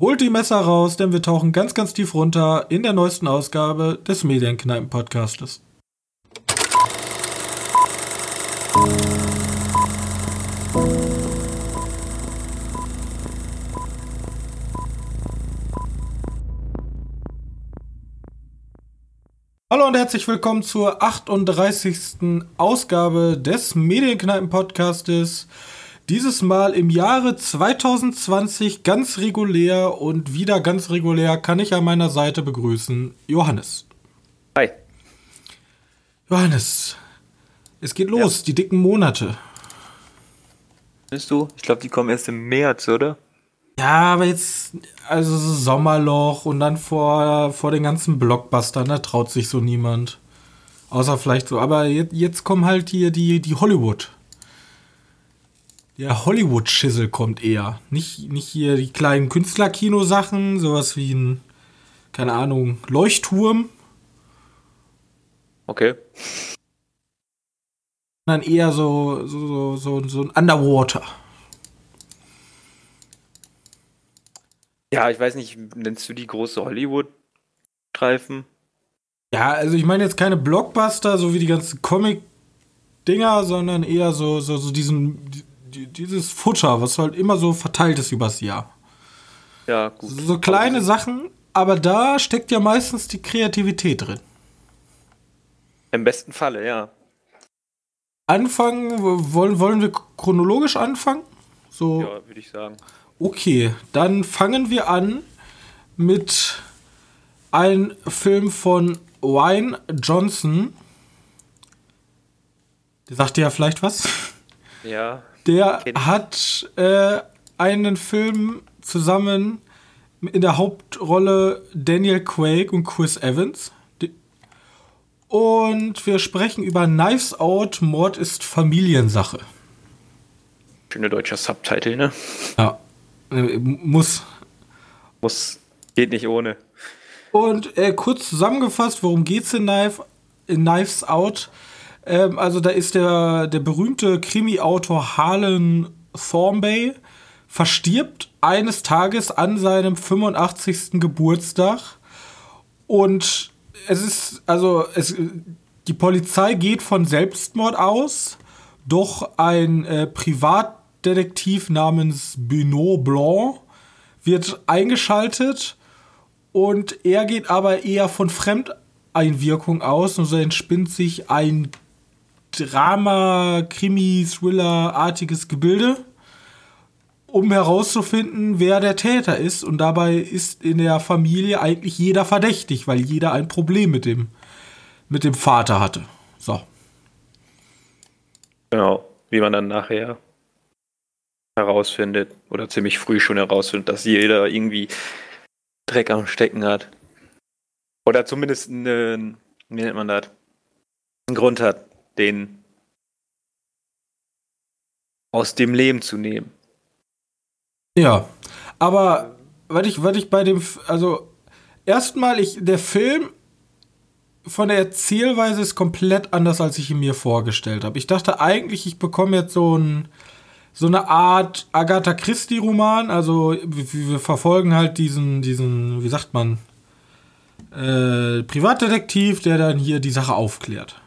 Holt die Messer raus, denn wir tauchen ganz, ganz tief runter in der neuesten Ausgabe des Medienkneipen-Podcastes. Hallo und herzlich willkommen zur 38. Ausgabe des Medienkneipen-Podcastes. Dieses Mal im Jahre 2020 ganz regulär und wieder ganz regulär kann ich an meiner Seite begrüßen Johannes. Hi. Johannes, es geht los, ja. die dicken Monate. Findest du? Ich glaube, die kommen erst im März, oder? Ja, aber jetzt, also Sommerloch und dann vor, vor den ganzen Blockbustern, da traut sich so niemand. Außer vielleicht so. Aber jetzt, jetzt kommen halt hier die, die Hollywood. Der Hollywood-Schissel kommt eher. Nicht, nicht hier die kleinen Künstlerkino-Sachen, sowas wie ein, keine Ahnung, Leuchtturm. Okay. Dann eher so, so, so, so ein Underwater. Ja, ich weiß nicht, nennst du die große Hollywood-Streifen? Ja, also ich meine jetzt keine Blockbuster, so wie die ganzen Comic-Dinger, sondern eher so, so, so diesen, dieses Futter, was halt immer so verteilt ist übers Jahr. Ja, gut. So kleine also, Sachen, aber da steckt ja meistens die Kreativität drin. Im besten Falle, ja. Anfangen, wollen, wollen wir chronologisch anfangen? So. Ja, würde ich sagen. Okay, dann fangen wir an mit einem Film von Wayne Johnson. Der sagt dir ja vielleicht was. Ja. Der hat äh, einen Film zusammen in der Hauptrolle Daniel Craig und Chris Evans. Und wir sprechen über Knives Out, Mord ist Familiensache. Schöne deutscher Subtitle, ne? Ja. Äh, muss. Muss. Geht nicht ohne. Und äh, kurz zusammengefasst, worum geht's in, Knife, in Knives Out? Ähm, also da ist der, der berühmte Krimi-Autor Harlan Thornbay verstirbt eines Tages an seinem 85. Geburtstag und es ist, also es, die Polizei geht von Selbstmord aus, doch ein äh, Privatdetektiv namens Benoit Blanc wird eingeschaltet und er geht aber eher von Fremdeinwirkung aus und so entspinnt sich ein Drama, Krimi, Thriller-artiges Gebilde, um herauszufinden, wer der Täter ist. Und dabei ist in der Familie eigentlich jeder verdächtig, weil jeder ein Problem mit dem, mit dem Vater hatte. So. Genau, wie man dann nachher herausfindet oder ziemlich früh schon herausfindet, dass jeder irgendwie Dreck am Stecken hat. Oder zumindest einen, wie nennt man das? Einen Grund hat, den aus dem Leben zu nehmen. Ja, aber was ich, was ich bei dem, also erstmal, ich, der Film von der Erzählweise ist komplett anders, als ich ihn mir vorgestellt habe. Ich dachte eigentlich, ich bekomme jetzt so ein, so eine Art Agatha Christie-Roman. Also wir, verfolgen halt diesen, diesen, wie sagt man, äh, Privatdetektiv, der dann hier die Sache aufklärt.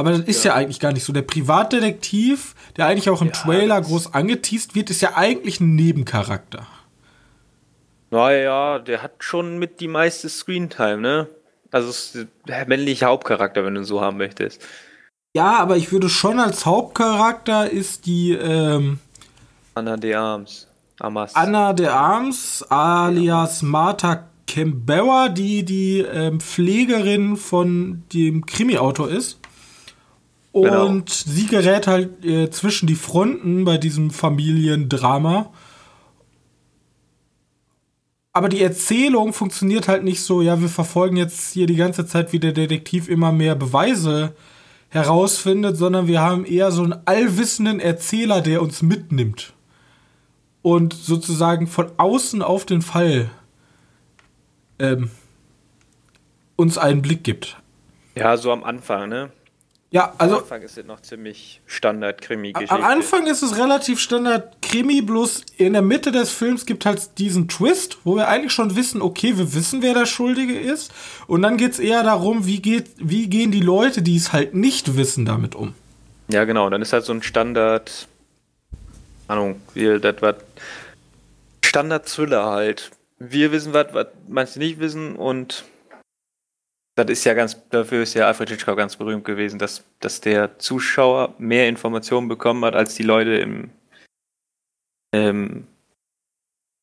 Aber das ist ja. ja eigentlich gar nicht so. Der Privatdetektiv, der eigentlich auch im ja, Trailer groß angeteased wird, ist ja eigentlich ein Nebencharakter. Naja, der hat schon mit die meiste Screentime, ne? Also der männliche Hauptcharakter, wenn du so haben möchtest. Ja, aber ich würde schon als Hauptcharakter ist die ähm, Anna de Arms. Amas. Anna de Arms, alias Martha Kemberer, die die ähm, Pflegerin von dem Krimi-Autor ist. Genau. Und genau. sie gerät halt äh, zwischen die Fronten bei diesem Familiendrama. Aber die Erzählung funktioniert halt nicht so, ja, wir verfolgen jetzt hier die ganze Zeit, wie der Detektiv immer mehr Beweise herausfindet, sondern wir haben eher so einen allwissenden Erzähler, der uns mitnimmt. Und sozusagen von außen auf den Fall ähm, uns einen Blick gibt. Ja, so am Anfang, ne? Ja, also. Am Anfang ist es noch ziemlich Standard-Krimi-Geschichte. Am Anfang ist es relativ Standard-Krimi, bloß in der Mitte des Films gibt halt diesen Twist, wo wir eigentlich schon wissen, okay, wir wissen, wer der Schuldige ist. Und dann geht es eher darum, wie, geht, wie gehen die Leute, die es halt nicht wissen, damit um. Ja, genau. Dann ist halt so ein Standard. Ahnung, wie das war. Standard-Thriller halt. Wir wissen was, was manche nicht wissen und das ist ja ganz, dafür ist ja Alfred Hitchcock ganz berühmt gewesen, dass, dass der Zuschauer mehr Informationen bekommen hat als die Leute im, ähm,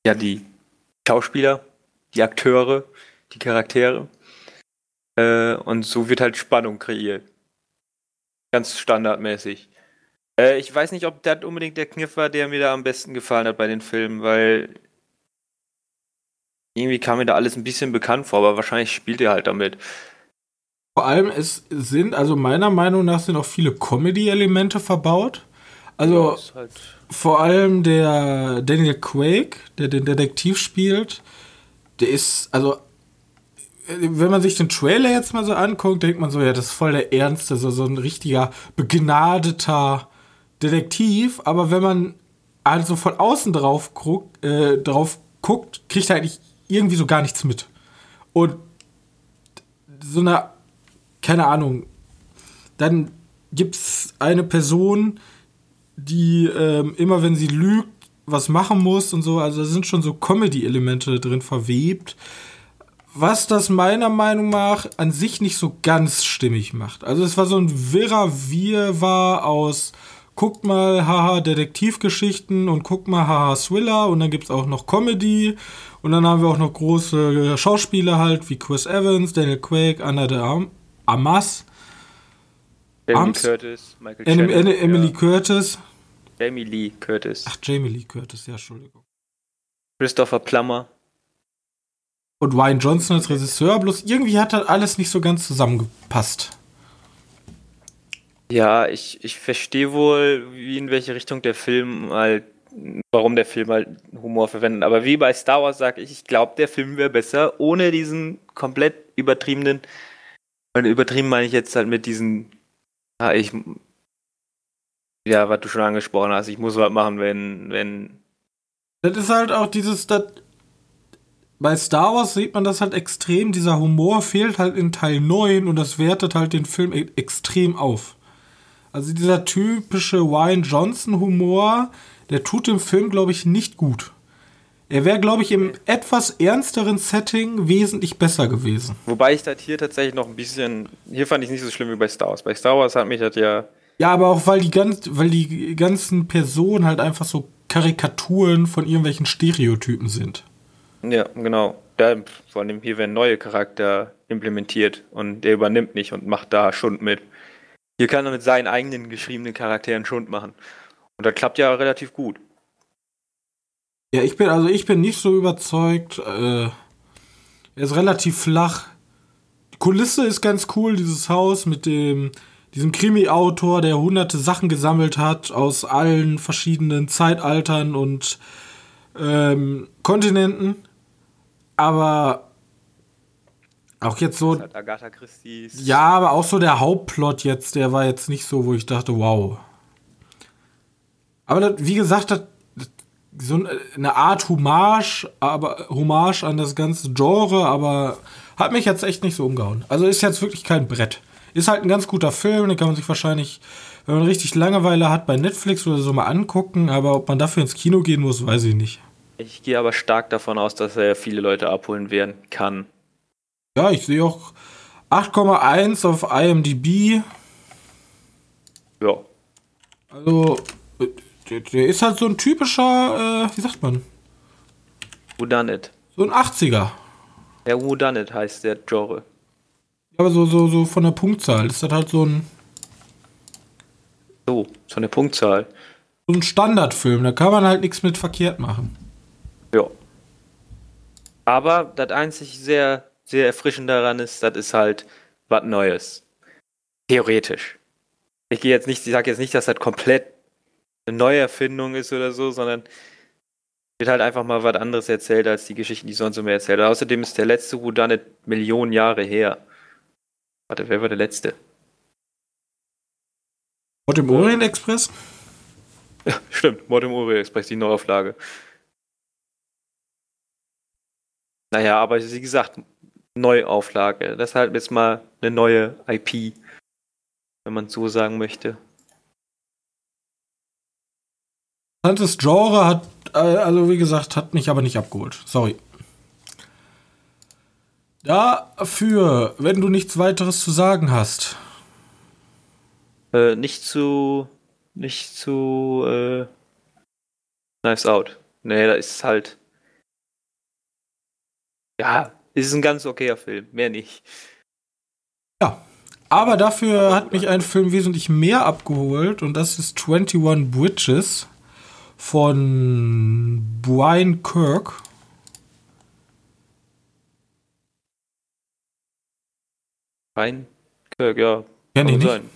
ja, die Schauspieler, die Akteure, die Charaktere. Äh, und so wird halt Spannung kreiert. Ganz standardmäßig. Äh, ich weiß nicht, ob das unbedingt der Kniff war, der mir da am besten gefallen hat bei den Filmen, weil irgendwie kam mir da alles ein bisschen bekannt vor, aber wahrscheinlich spielt er halt damit. Vor allem, es sind, also meiner Meinung nach sind auch viele Comedy-Elemente verbaut. Also ja, halt vor allem der Daniel Quake, der den Detektiv spielt, der ist, also wenn man sich den Trailer jetzt mal so anguckt, denkt man so, ja, das ist voll der Ernste, so, so ein richtiger begnadeter Detektiv. Aber wenn man also von außen drauf, guckt, äh, drauf guckt, kriegt er eigentlich irgendwie so gar nichts mit. Und so eine, keine Ahnung, dann gibt es eine Person, die ähm, immer, wenn sie lügt, was machen muss und so. Also da sind schon so Comedy-Elemente drin verwebt. Was das meiner Meinung nach an sich nicht so ganz stimmig macht. Also es war so ein wirrer Wirrwarr aus guckt mal, haha, Detektivgeschichten und guckt mal, haha, Thriller und dann gibt es auch noch Comedy und dann haben wir auch noch große Schauspieler halt wie Chris Evans, Daniel Quake, Anna de Am Amas. Emily Curtis, Michael Shannon, Em Emily ja. Curtis. Jamie Lee Curtis. Ach, Jamie Lee Curtis, ja, Entschuldigung. Christopher Plummer. Und Ryan Johnson als Regisseur, bloß irgendwie hat das alles nicht so ganz zusammengepasst. Ja, ich, ich verstehe wohl, wie in welche Richtung der Film halt, warum der Film halt Humor verwendet. Aber wie bei Star Wars sage ich, ich glaube, der Film wäre besser ohne diesen komplett übertriebenen. Und übertrieben meine ich jetzt halt mit diesen, ja, ich, ja, was du schon angesprochen hast, ich muss was machen, wenn, wenn. Das ist halt auch dieses, das, bei Star Wars sieht man das halt extrem, dieser Humor fehlt halt in Teil 9 und das wertet halt den Film e extrem auf. Also dieser typische Wayne Johnson-Humor, der tut dem Film, glaube ich, nicht gut. Er wäre, glaube ich, im etwas ernsteren Setting wesentlich besser gewesen. Wobei ich das hier tatsächlich noch ein bisschen. Hier fand ich es nicht so schlimm wie bei Star Wars. Bei Star Wars hat mich das ja. Ja, aber auch weil die, ganz, weil die ganzen Personen halt einfach so Karikaturen von irgendwelchen Stereotypen sind. Ja, genau. Da, vor allem hier werden neue Charakter implementiert und der übernimmt nicht und macht da Schund mit. Hier kann er mit seinen eigenen geschriebenen Charakteren Schund machen. Und das klappt ja relativ gut. Ja, ich bin, also ich bin nicht so überzeugt. Äh, er ist relativ flach. Die Kulisse ist ganz cool, dieses Haus mit dem, diesem Krimi-Autor, der hunderte Sachen gesammelt hat aus allen verschiedenen Zeitaltern und ähm, Kontinenten. Aber auch jetzt so. Ja, aber auch so der Hauptplot jetzt, der war jetzt nicht so, wo ich dachte, wow. Aber das, wie gesagt, das, so eine Art Hommage, aber Hommage an das ganze Genre, aber hat mich jetzt echt nicht so umgehauen. Also ist jetzt wirklich kein Brett. Ist halt ein ganz guter Film, den kann man sich wahrscheinlich, wenn man richtig Langeweile hat, bei Netflix oder so mal angucken, aber ob man dafür ins Kino gehen muss, weiß ich nicht. Ich gehe aber stark davon aus, dass er viele Leute abholen werden kann. Ja, ich sehe auch 8,1 auf IMDb. Ja. Also, der, der, ist halt so ein typischer, äh, wie sagt man? Who done it? So ein 80er. Ja, Who done it heißt der Genre. Ja, aber so, so, so von der Punktzahl ist das halt so ein. So, so eine Punktzahl. So ein Standardfilm, da kann man halt nichts mit verkehrt machen. Ja. Aber das einzig sehr sehr erfrischend daran ist, das ist halt was Neues. Theoretisch. Ich gehe jetzt nicht, ich sage jetzt nicht, dass das komplett eine Neuerfindung ist oder so, sondern wird halt einfach mal was anderes erzählt als die Geschichten, die sonst immer erzählt. Außerdem ist der letzte Whodunit Millionen Jahre her. Warte, wer war der letzte? Mord im Orient Express? Ja, stimmt, Mord im Orient Express, die Neuauflage. Naja, aber wie gesagt, Neuauflage. Deshalb jetzt mal eine neue IP, wenn man so sagen möchte. Interessantes Genre hat, äh, also wie gesagt, hat mich aber nicht abgeholt. Sorry. Dafür, wenn du nichts weiteres zu sagen hast. Äh, nicht zu. Nicht zu. Äh, Knives Out. Nee, da ist halt. Ja, ist ein ganz okayer Film. Mehr nicht. Ja. Aber dafür hat mich ein Film wesentlich mehr abgeholt und das ist 21 Bridges von Brian Kirk. Brian Kirk, ja. Kenn ich nicht. Sein.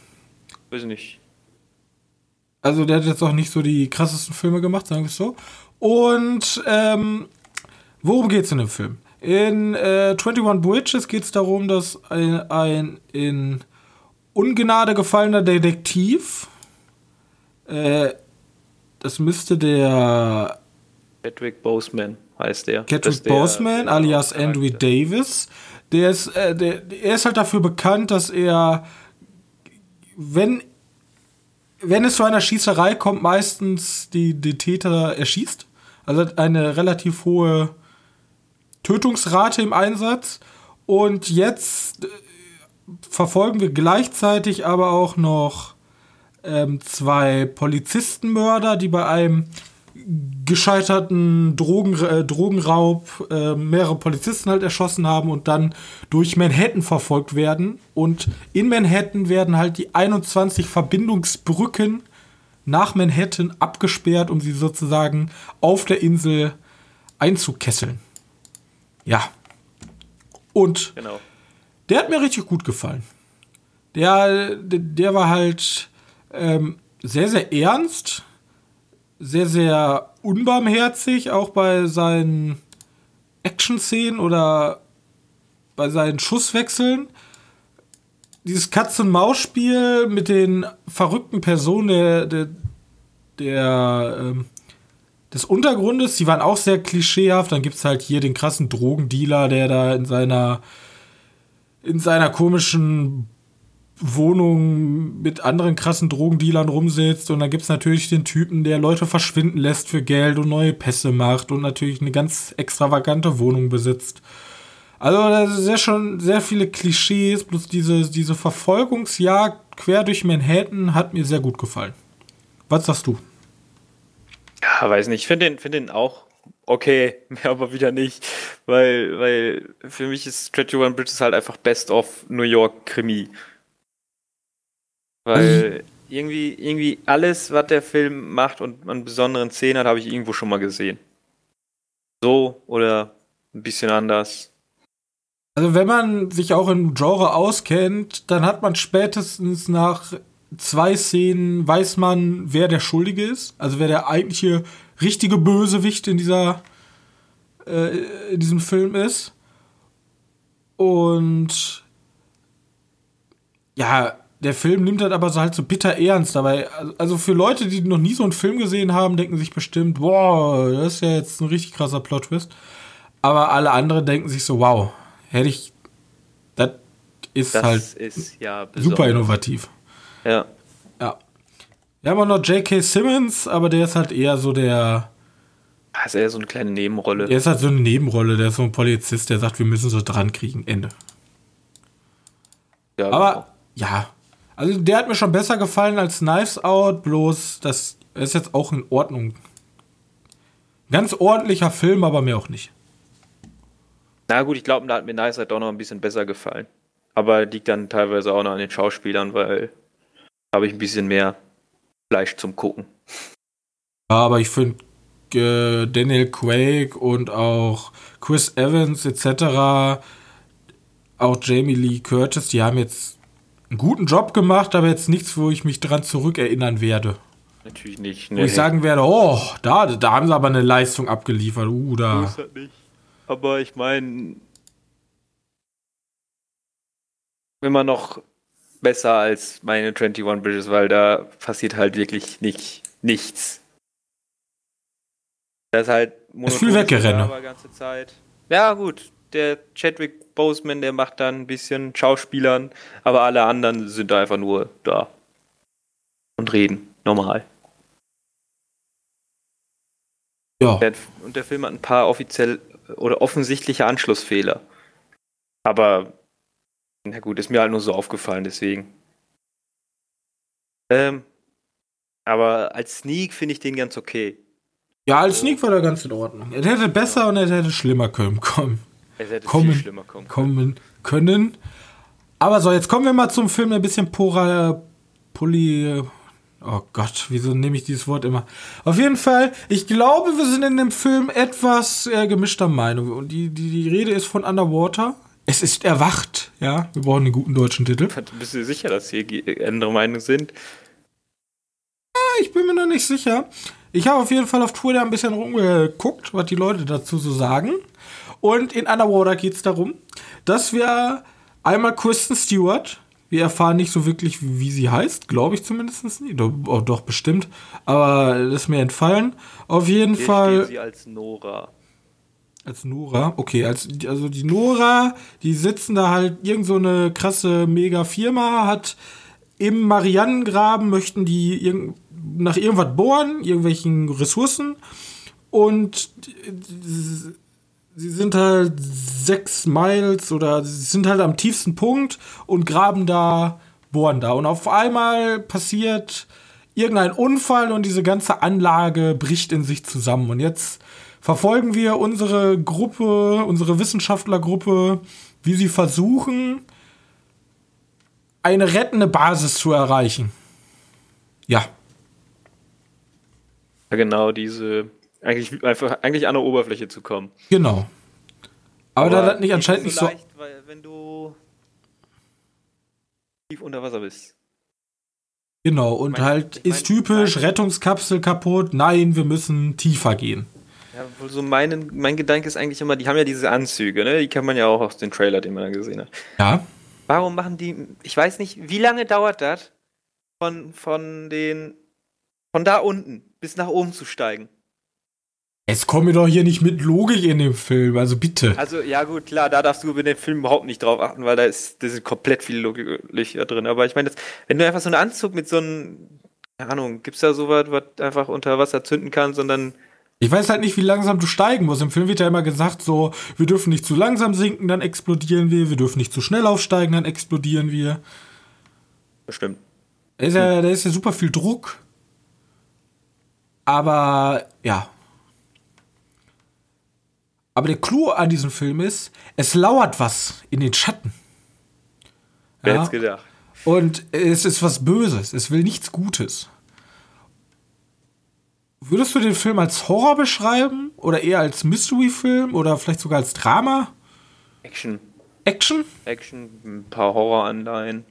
Weiß nicht. Also der hat jetzt auch nicht so die krassesten Filme gemacht, sagen wir es so. Und ähm, worum geht es in dem Film? In äh, 21 Bridges geht es darum, dass ein, ein in Ungnade gefallener Detektiv, äh, das müsste der Patrick Boseman heißt der. Patrick Boseman, alias Andrew Davis, der ist, äh, der, er ist halt dafür bekannt, dass er, wenn, wenn es zu einer Schießerei kommt, meistens die, die Täter erschießt. Also hat eine relativ hohe Tötungsrate im Einsatz. Und jetzt äh, verfolgen wir gleichzeitig aber auch noch ähm, zwei Polizistenmörder, die bei einem gescheiterten Drogen, äh, Drogenraub äh, mehrere Polizisten halt erschossen haben und dann durch Manhattan verfolgt werden. Und in Manhattan werden halt die 21 Verbindungsbrücken nach Manhattan abgesperrt, um sie sozusagen auf der Insel einzukesseln. Ja. Und Genau. der hat mir richtig gut gefallen. Der, der, der war halt ähm, sehr, sehr ernst, sehr, sehr unbarmherzig, auch bei seinen Action-Szenen oder bei seinen Schusswechseln. Dieses Katz-und-Maus-Spiel mit den verrückten Personen der, der, der ähm, des Untergrundes, die waren auch sehr klischeehaft. Dann gibt es halt hier den krassen Drogendealer, der da in seiner in seiner komischen Wohnung mit anderen krassen Drogendealern rumsitzt. Und dann gibt es natürlich den Typen, der Leute verschwinden lässt für Geld und neue Pässe macht und natürlich eine ganz extravagante Wohnung besitzt. Also da sind sehr schon sehr viele Klischees, bloß diese, diese Verfolgungsjagd quer durch Manhattan hat mir sehr gut gefallen. Was sagst du? Ja, weiß nicht. Ich finde den, find den auch okay, mehr aber wieder nicht. Weil, weil für mich ist 21 Bridges halt einfach Best of New York Krimi. Weil irgendwie, irgendwie alles, was der Film macht und an besonderen Szenen hat, habe ich irgendwo schon mal gesehen. So oder ein bisschen anders. Also wenn man sich auch im Genre auskennt, dann hat man spätestens nach zwei Szenen weiß man, wer der Schuldige ist. Also wer der eigentliche richtige Bösewicht in dieser äh, in diesem Film ist. Und ja, der Film nimmt das aber so halt so bitter ernst dabei. Also für Leute, die noch nie so einen Film gesehen haben, denken sich bestimmt, boah, das ist ja jetzt ein richtig krasser Plot-Twist. Aber alle anderen denken sich so, wow, hätte ich. Das ist Das halt ist ja super innovativ. Ja. Ja. Wir haben auch noch J.K. Simmons, aber der ist halt eher so der. Das ist eher so eine kleine Nebenrolle. Der ist halt so eine Nebenrolle, der ist so ein Polizist, der sagt, wir müssen so dran kriegen. Ende. Ja, Aber ja. Also der hat mir schon besser gefallen als Knives Out, bloß das ist jetzt auch in Ordnung. Ganz ordentlicher Film, aber mir auch nicht. Na gut, ich glaube, da hat mir Nice halt doch noch ein bisschen besser gefallen. Aber liegt dann teilweise auch noch an den Schauspielern, weil habe ich ein bisschen mehr Fleisch zum Gucken. Ja, aber ich finde äh, Daniel Craig und auch Chris Evans etc., auch Jamie Lee Curtis, die haben jetzt einen guten Job gemacht, aber jetzt nichts, wo ich mich dran zurückerinnern werde. Natürlich nicht. Wo Nee. ich sagen werde, oh, da, da haben sie aber eine Leistung abgeliefert. Uh, da. ist das nicht. Aber ich meine, wenn man noch besser als meine 21 Bridges, weil da passiert halt wirklich nicht, nichts. Das ist halt ist viel weggerennen. ganze Zeit. Ja, gut. Der Chadwick Boseman, der macht dann ein bisschen Schauspielern, aber alle anderen sind einfach nur da und reden. Normal. Ja. Und der Film hat ein paar offiziell oder offensichtliche Anschlussfehler. Aber, na gut, ist mir halt nur so aufgefallen, deswegen. Ähm, aber als Sneak finde ich den ganz okay. Ja, als Sneak war der ganz in Ordnung. Er hätte besser und er hätte schlimmer können kommen. Kommen, kommen, kommen können. Aber so, jetzt kommen wir mal zum Film, der ein bisschen pora, poly, Oh Gott, wieso nehme ich dieses Wort immer? Auf jeden Fall, ich glaube, wir sind in dem Film etwas äh, gemischter Meinung. Und die, die, die Rede ist von Underwater. Es ist erwacht, ja. Wir brauchen einen guten deutschen Titel. Bist du sicher, dass hier andere Meinungen sind? Ja, ich bin mir noch nicht sicher. Ich habe auf jeden Fall auf Twitter ein bisschen rumgeguckt, was die Leute dazu so sagen. Und in Underwater geht es darum, dass wir einmal Kristen Stewart, wir erfahren nicht so wirklich, wie sie heißt, glaube ich zumindest nicht. Doch, oh, doch, bestimmt. Aber das ist mir entfallen. Auf jeden Hier Fall. sie als Nora. Als Nora, okay, als, also die Nora, die sitzen da halt, irgend so eine krasse Mega-Firma hat im Marianengraben, möchten die irg nach irgendwas bohren, irgendwelchen Ressourcen und sie sind halt sechs Miles oder sie sind halt am tiefsten Punkt und graben da, bohren da. Und auf einmal passiert irgendein Unfall und diese ganze Anlage bricht in sich zusammen. Und jetzt verfolgen wir unsere Gruppe, unsere Wissenschaftlergruppe, wie sie versuchen, eine rettende Basis zu erreichen. Ja. Ja, genau, diese eigentlich einfach eigentlich an der Oberfläche zu kommen. Genau. Aber, Aber da das nicht anscheinend nicht so. Leicht, weil wenn du tief unter Wasser bist. Genau, und mein, halt ist mein, typisch, mein, Rettungskapsel kaputt, nein, wir müssen tiefer gehen. Ja, so mein, mein Gedanke ist eigentlich immer, die haben ja diese Anzüge, ne? Die kann man ja auch aus dem Trailer, den man da gesehen hat. Ja. Warum machen die, ich weiß nicht, wie lange dauert das, von, von den, von da unten bis nach oben zu steigen? Es kommt doch hier nicht mit Logik in dem Film, also bitte. Also, ja, gut, klar, da darfst du über den Film überhaupt nicht drauf achten, weil da ist, da sind komplett viele Logik drin. Aber ich meine, wenn du einfach so einen Anzug mit so einem, keine Ahnung, gibt es da sowas, was einfach unter Wasser zünden kann, sondern. Ich weiß halt nicht, wie langsam du steigen musst. Im Film wird ja immer gesagt, so, wir dürfen nicht zu langsam sinken, dann explodieren wir, wir dürfen nicht zu schnell aufsteigen, dann explodieren wir. Bestimmt. Da ist ja, da ist ja super viel Druck. Aber ja, aber der Clou an diesem Film ist, es lauert was in den Schatten. Wer ja? hätte gedacht? Und es ist was Böses. Es will nichts Gutes. Würdest du den Film als Horror beschreiben? Oder eher als Mystery-Film? Oder vielleicht sogar als Drama? Action. Action? Action, ein paar Horroranleihen.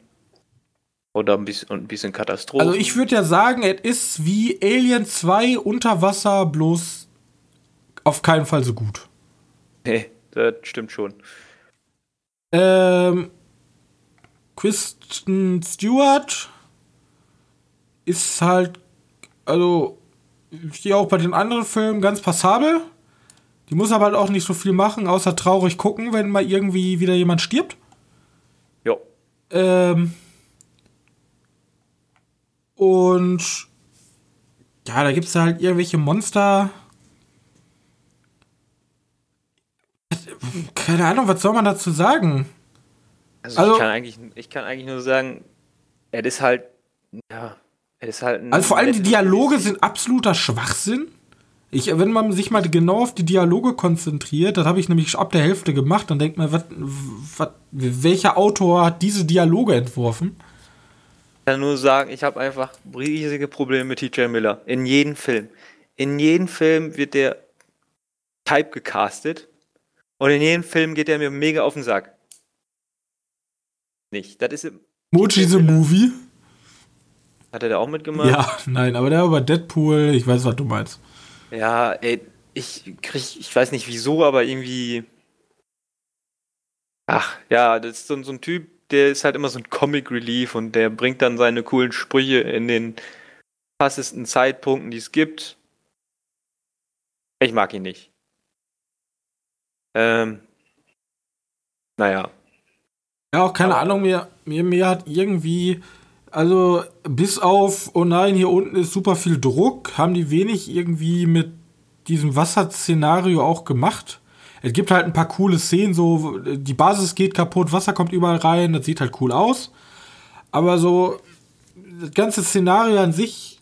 Oder ein bisschen, ein bisschen Katastrophe. Also ich würde ja sagen, es ist wie Alien 2 unter Wasser, bloß auf keinen Fall so gut. Nee, das stimmt schon. Ähm, Kristen Stewart ist halt, also, wie auch bei den anderen Filmen, ganz passabel. Die muss aber halt auch nicht so viel machen, außer traurig gucken, wenn mal irgendwie wieder jemand stirbt. Ja. Ähm, und ja, da gibt es halt irgendwelche Monster, keine Ahnung, was soll man dazu sagen? Also, also ich, kann eigentlich, ich kann eigentlich nur sagen, er ist halt, ja, er ist halt. also vor allem die Dialoge sind absoluter Schwachsinn. Ich, wenn man sich mal genau auf die Dialoge konzentriert, das habe ich nämlich ab der Hälfte gemacht, dann denkt man, wat, wat, welcher Autor hat diese Dialoge entworfen? Ich kann nur sagen, ich habe einfach riesige Probleme mit TJ Miller. In jedem Film. In jedem Film wird der Type gecastet und in jedem Film geht er mir mega auf den Sack. Nicht. Das ist. Mochi the Movie? Hat er da auch mitgemacht? Ja, nein, aber der war Deadpool, ich weiß, was du meinst. Ja, ey, ich krieg, ich weiß nicht wieso, aber irgendwie. Ach, ja, das ist so, so ein Typ, der ist halt immer so ein Comic Relief und der bringt dann seine coolen Sprüche in den passesten Zeitpunkten, die es gibt. Ich mag ihn nicht. Ähm, naja. Ja, auch keine Ahnung, mir, mir, mir hat irgendwie, also bis auf, oh nein, hier unten ist super viel Druck, haben die wenig irgendwie mit diesem Wasserszenario auch gemacht. Es gibt halt ein paar coole Szenen, so die Basis geht kaputt, Wasser kommt überall rein, das sieht halt cool aus. Aber so das ganze Szenario an sich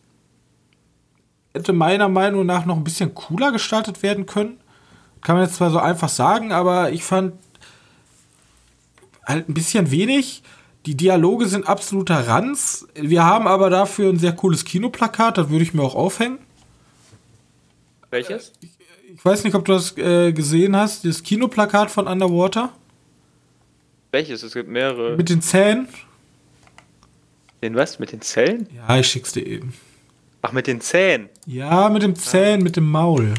hätte meiner Meinung nach noch ein bisschen cooler gestaltet werden können. Kann man jetzt zwar so einfach sagen, aber ich fand halt ein bisschen wenig. Die Dialoge sind absoluter Ranz. Wir haben aber dafür ein sehr cooles Kinoplakat, das würde ich mir auch aufhängen. Welches? Ich, ich weiß nicht, ob du das äh, gesehen hast, das Kinoplakat von Underwater. Welches? Es gibt mehrere. Mit den Zähnen. Den was? Mit den Zellen? Ja, ich schick's dir eben. Ach, mit den Zähnen? Ja, mit dem Zähnen, ah. mit dem Maul.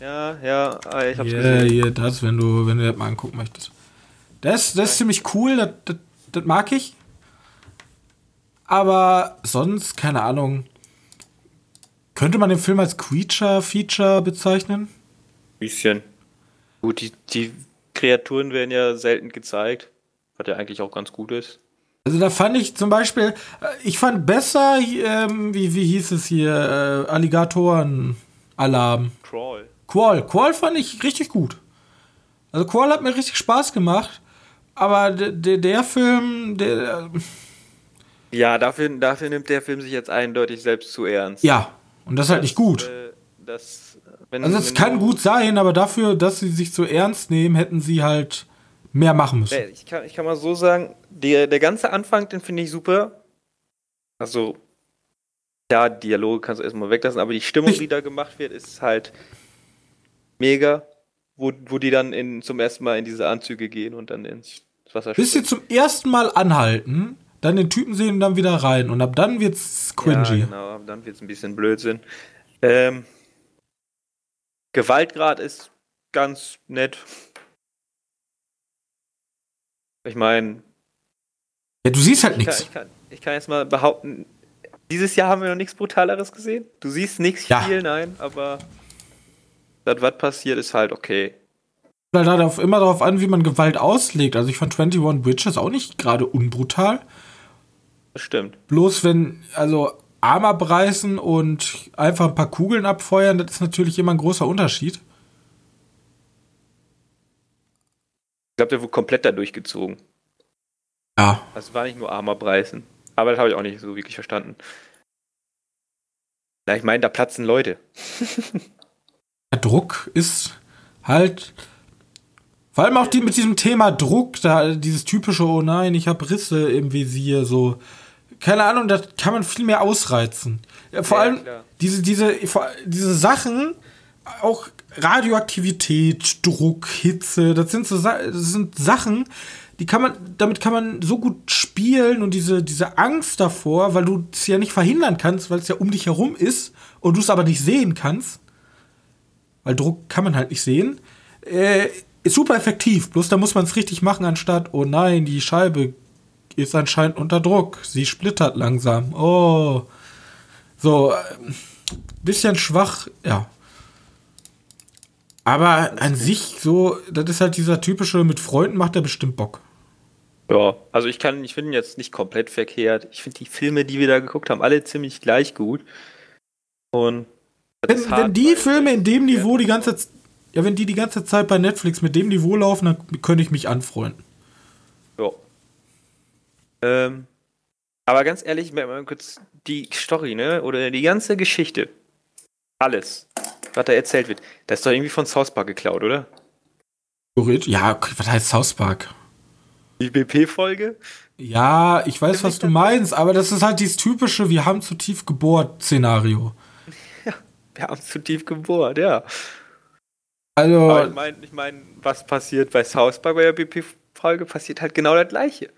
Ja, ja, ah, ich hab's yeah, gesehen. Hier, das, wenn du, wenn du das mal angucken möchtest. Das, das ist ziemlich cool, das, das, das mag ich. Aber sonst, keine Ahnung. Könnte man den Film als Creature-Feature bezeichnen? Bisschen. Gut, die, die Kreaturen werden ja selten gezeigt, was ja eigentlich auch ganz gut ist. Also da fand ich zum Beispiel, äh, ich fand besser, ähm, wie, wie hieß es hier, äh, Alligatoren-Alarm. Crawl. Qual. Qual fand ich richtig gut. Also Qual hat mir richtig Spaß gemacht, aber der, der Film, der... Äh, ja, dafür, dafür nimmt der Film sich jetzt eindeutig selbst zu ernst. Ja, und das ist halt nicht gut. Äh, das, wenn, also es kann gut sein, aber dafür, dass sie sich so ernst nehmen, hätten sie halt mehr machen müssen. Ich kann, ich kann mal so sagen, der, der ganze Anfang, den finde ich super. Also, ja, Dialoge kannst du erstmal weglassen, aber die Stimmung, die da gemacht wird, ist halt mega. Wo, wo die dann in, zum ersten Mal in diese Anzüge gehen und dann ins Wasser Bis sie zum ersten Mal anhalten, dann den Typen sehen und dann wieder rein. Und ab dann wird's cringy. Ja, genau, ab dann wird's ein bisschen Blödsinn. Ähm, Gewaltgrad ist ganz nett. Ich meine. Ja, du siehst halt nichts. Ich, ich, kann jetzt mal behaupten, dieses Jahr haben wir noch nichts Brutaleres gesehen. Du siehst nichts ja. viel, nein, aber das, was passiert, ist halt okay. Halt darauf, immer darauf an, wie man Gewalt auslegt. Also ich fand 21 Witches auch nicht gerade unbrutal. Das stimmt. Bloß wenn, also Arm abreißen und einfach ein paar Kugeln abfeuern, das ist natürlich immer ein großer Unterschied. Ich glaube, der wurde komplett da durchgezogen. Ja. Das war nicht nur Arm abreißen. Aber das habe ich auch nicht so wirklich verstanden. Na, ich meine, da platzen Leute. Der Druck ist halt. Vor allem auch die, mit diesem Thema Druck, da dieses typische, oh nein, ich habe Risse im Visier, so keine Ahnung, da kann man viel mehr ausreizen. Vor ja, allem klar. diese, diese, diese Sachen, auch Radioaktivität, Druck, Hitze, das sind so das sind Sachen, die kann man, damit kann man so gut spielen und diese, diese Angst davor, weil du es ja nicht verhindern kannst, weil es ja um dich herum ist und du es aber nicht sehen kannst, weil Druck kann man halt nicht sehen, äh, ist super effektiv. Bloß da muss man es richtig machen, anstatt, oh nein, die Scheibe ist anscheinend unter Druck. Sie splittert langsam. Oh. So, äh, bisschen schwach, ja. Aber an sich so, das ist halt dieser typische, mit Freunden macht er bestimmt Bock. Ja, also ich kann, ich finde ihn jetzt nicht komplett verkehrt. Ich finde die Filme, die wir da geguckt haben, alle ziemlich gleich gut. Und wenn, wenn die Filme in dem Niveau die ganze ja, wenn die die ganze Zeit bei Netflix mit dem Niveau laufen, dann könnte ich mich anfreunden. Ja. Ähm, aber ganz ehrlich, mal kurz die Story, ne? Oder die ganze Geschichte. Alles, was da erzählt wird, das ist doch irgendwie von South Park geklaut, oder? Ja, was heißt South Park? Die BP-Folge? Ja, ich weiß, was du meinst, aber das ist halt dieses typische, wir haben zu tief gebohrt Szenario. Wir haben zu tief gebohrt, ja. Also. Aber ich meine, ich mein, was passiert bei South Park bei der BP-Folge, passiert halt genau das Gleiche.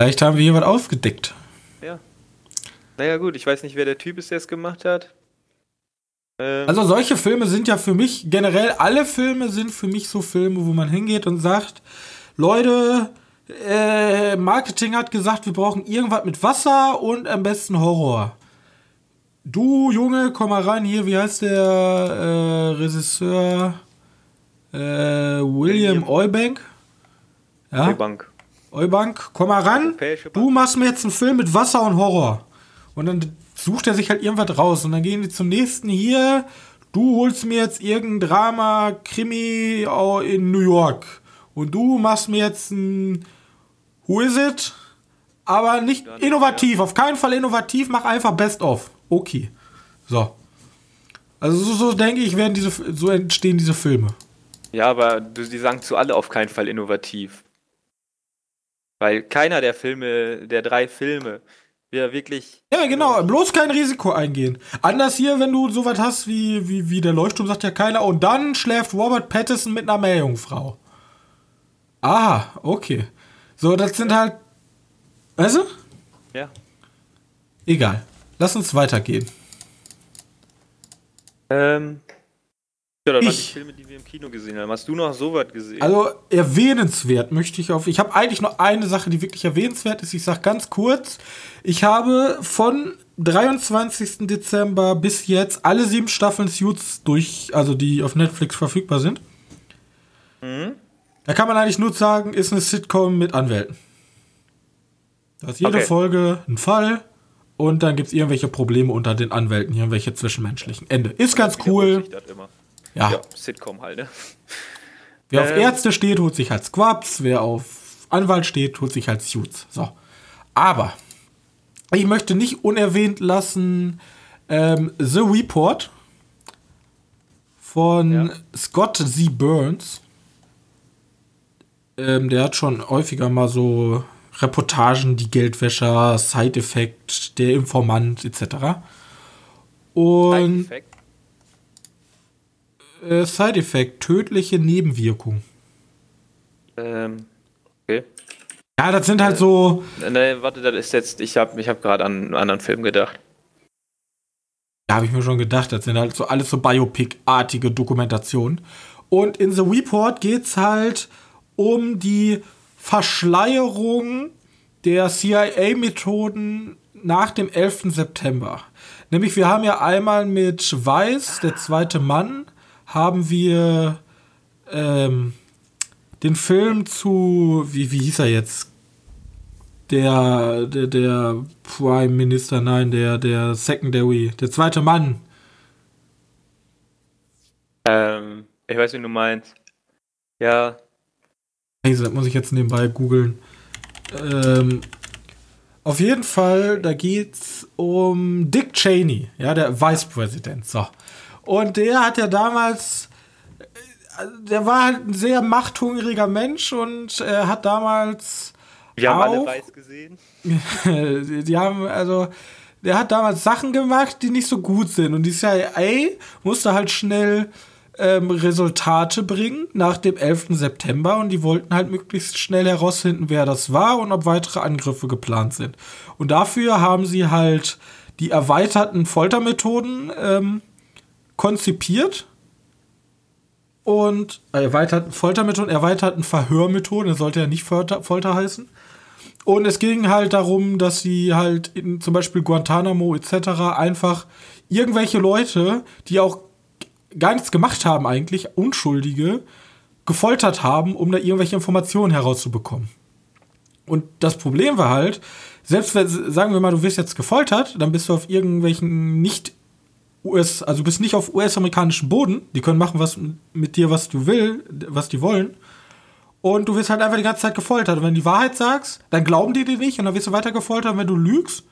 Vielleicht haben wir was aufgedeckt. Ja. Naja, gut, ich weiß nicht, wer der Typ ist, der es gemacht hat. Ähm also, solche Filme sind ja für mich, generell alle Filme sind für mich so Filme, wo man hingeht und sagt: Leute, äh, Marketing hat gesagt, wir brauchen irgendwas mit Wasser und am besten Horror. Du, Junge, komm mal rein hier, wie heißt der äh, Regisseur? Äh, William, William Eubank. Ja? Eubank. Eubank, komm mal ran. Du machst mir jetzt einen Film mit Wasser und Horror. Und dann sucht er sich halt irgendwas raus. Und dann gehen die zum nächsten hier. Du holst mir jetzt irgendein Drama, Krimi in New York. Und du machst mir jetzt ein Who is it? Aber nicht innovativ. Auf keinen Fall innovativ. Mach einfach Best of. Okay. So. Also so, so denke ich, werden diese, so entstehen diese Filme. Ja, aber die sagen zu alle auf keinen Fall innovativ. Weil keiner der Filme, der drei Filme, wir wirklich. Ja, genau, bloß kein Risiko eingehen. Anders hier, wenn du sowas hast wie, wie, wie der Leuchtturm, sagt ja keiner, und dann schläft Robert Pattinson mit einer Meerjungfrau. Ah, okay. So, das sind halt. Weißt du? Ja. Egal. Lass uns weitergehen. Ähm, ja, das ich, waren die Filme, die wir im Kino gesehen haben. Hast du noch so was gesehen? Also erwähnenswert möchte ich auf. Ich habe eigentlich nur eine Sache, die wirklich erwähnenswert ist. Ich sage ganz kurz. Ich habe von 23. Dezember bis jetzt alle sieben Staffeln Suits durch, also die auf Netflix verfügbar sind. Mhm. Da kann man eigentlich nur sagen, ist eine Sitcom mit Anwälten. Da ist jede okay. Folge ein Fall und dann gibt es irgendwelche Probleme unter den Anwälten, irgendwelche zwischenmenschlichen. Ende. Ist ganz cool. Ja. ja. Sitcom halt, ne? Wer ähm. auf Ärzte steht, holt sich halt Squabs. Wer auf Anwalt steht, holt sich halt Suits. So. Aber ich möchte nicht unerwähnt lassen ähm, The Report von ja. Scott Z. Burns. Ähm, der hat schon häufiger mal so Reportagen, die Geldwäscher, Side-Effekt, der Informant etc. Und Side-Effekt? äh, Side-Effekt, tödliche Nebenwirkung. Ähm, okay. Ja, das sind halt äh, so. Ne, warte, das ist jetzt, ich habe ich hab gerade an einen anderen Film gedacht. Ja, habe ich mir schon gedacht, das sind halt so alles so Biopic-artige Dokumentationen. Und in The Report geht's halt um die Verschleierung der CIA-Methoden nach dem 11. September. Nämlich, wir haben ja einmal mit Weiß, der zweite Mann, haben wir ähm, den Film zu, wie, wie hieß er jetzt? Der, der, der Prime Minister, nein, der, der Secondary, der zweite Mann. Ähm, ich weiß, wie du meinst. Ja. Das muss ich jetzt nebenbei googeln. Ähm, auf jeden Fall, da geht's um Dick Cheney, ja, der Vice President. So. Und der hat ja damals, der war halt ein sehr machthungriger Mensch und er hat damals. Wir haben alle weiß gesehen. die haben, also, der hat damals Sachen gemacht, die nicht so gut sind. Und die CIA musste halt schnell ähm, Resultate bringen nach dem 11. September und die wollten halt möglichst schnell herausfinden, wer das war und ob weitere Angriffe geplant sind. Und dafür haben sie halt die erweiterten Foltermethoden ähm, konzipiert und erweiterten Foltermethoden, erweiterten Verhörmethoden, das sollte ja nicht Folter, Folter heißen. Und es ging halt darum, dass sie halt in zum Beispiel Guantanamo etc. einfach irgendwelche Leute, die auch gar nichts gemacht haben eigentlich, Unschuldige, gefoltert haben, um da irgendwelche Informationen herauszubekommen. Und das Problem war halt, selbst wenn, sagen wir mal, du wirst jetzt gefoltert, dann bist du auf irgendwelchen nicht US, also du bist nicht auf US-amerikanischem Boden. Die können machen was mit dir, was du will, was die wollen. Und du wirst halt einfach die ganze Zeit gefoltert. Und wenn du die Wahrheit sagst, dann glauben die dir nicht und dann wirst du weiter gefoltert. Und wenn du lügst,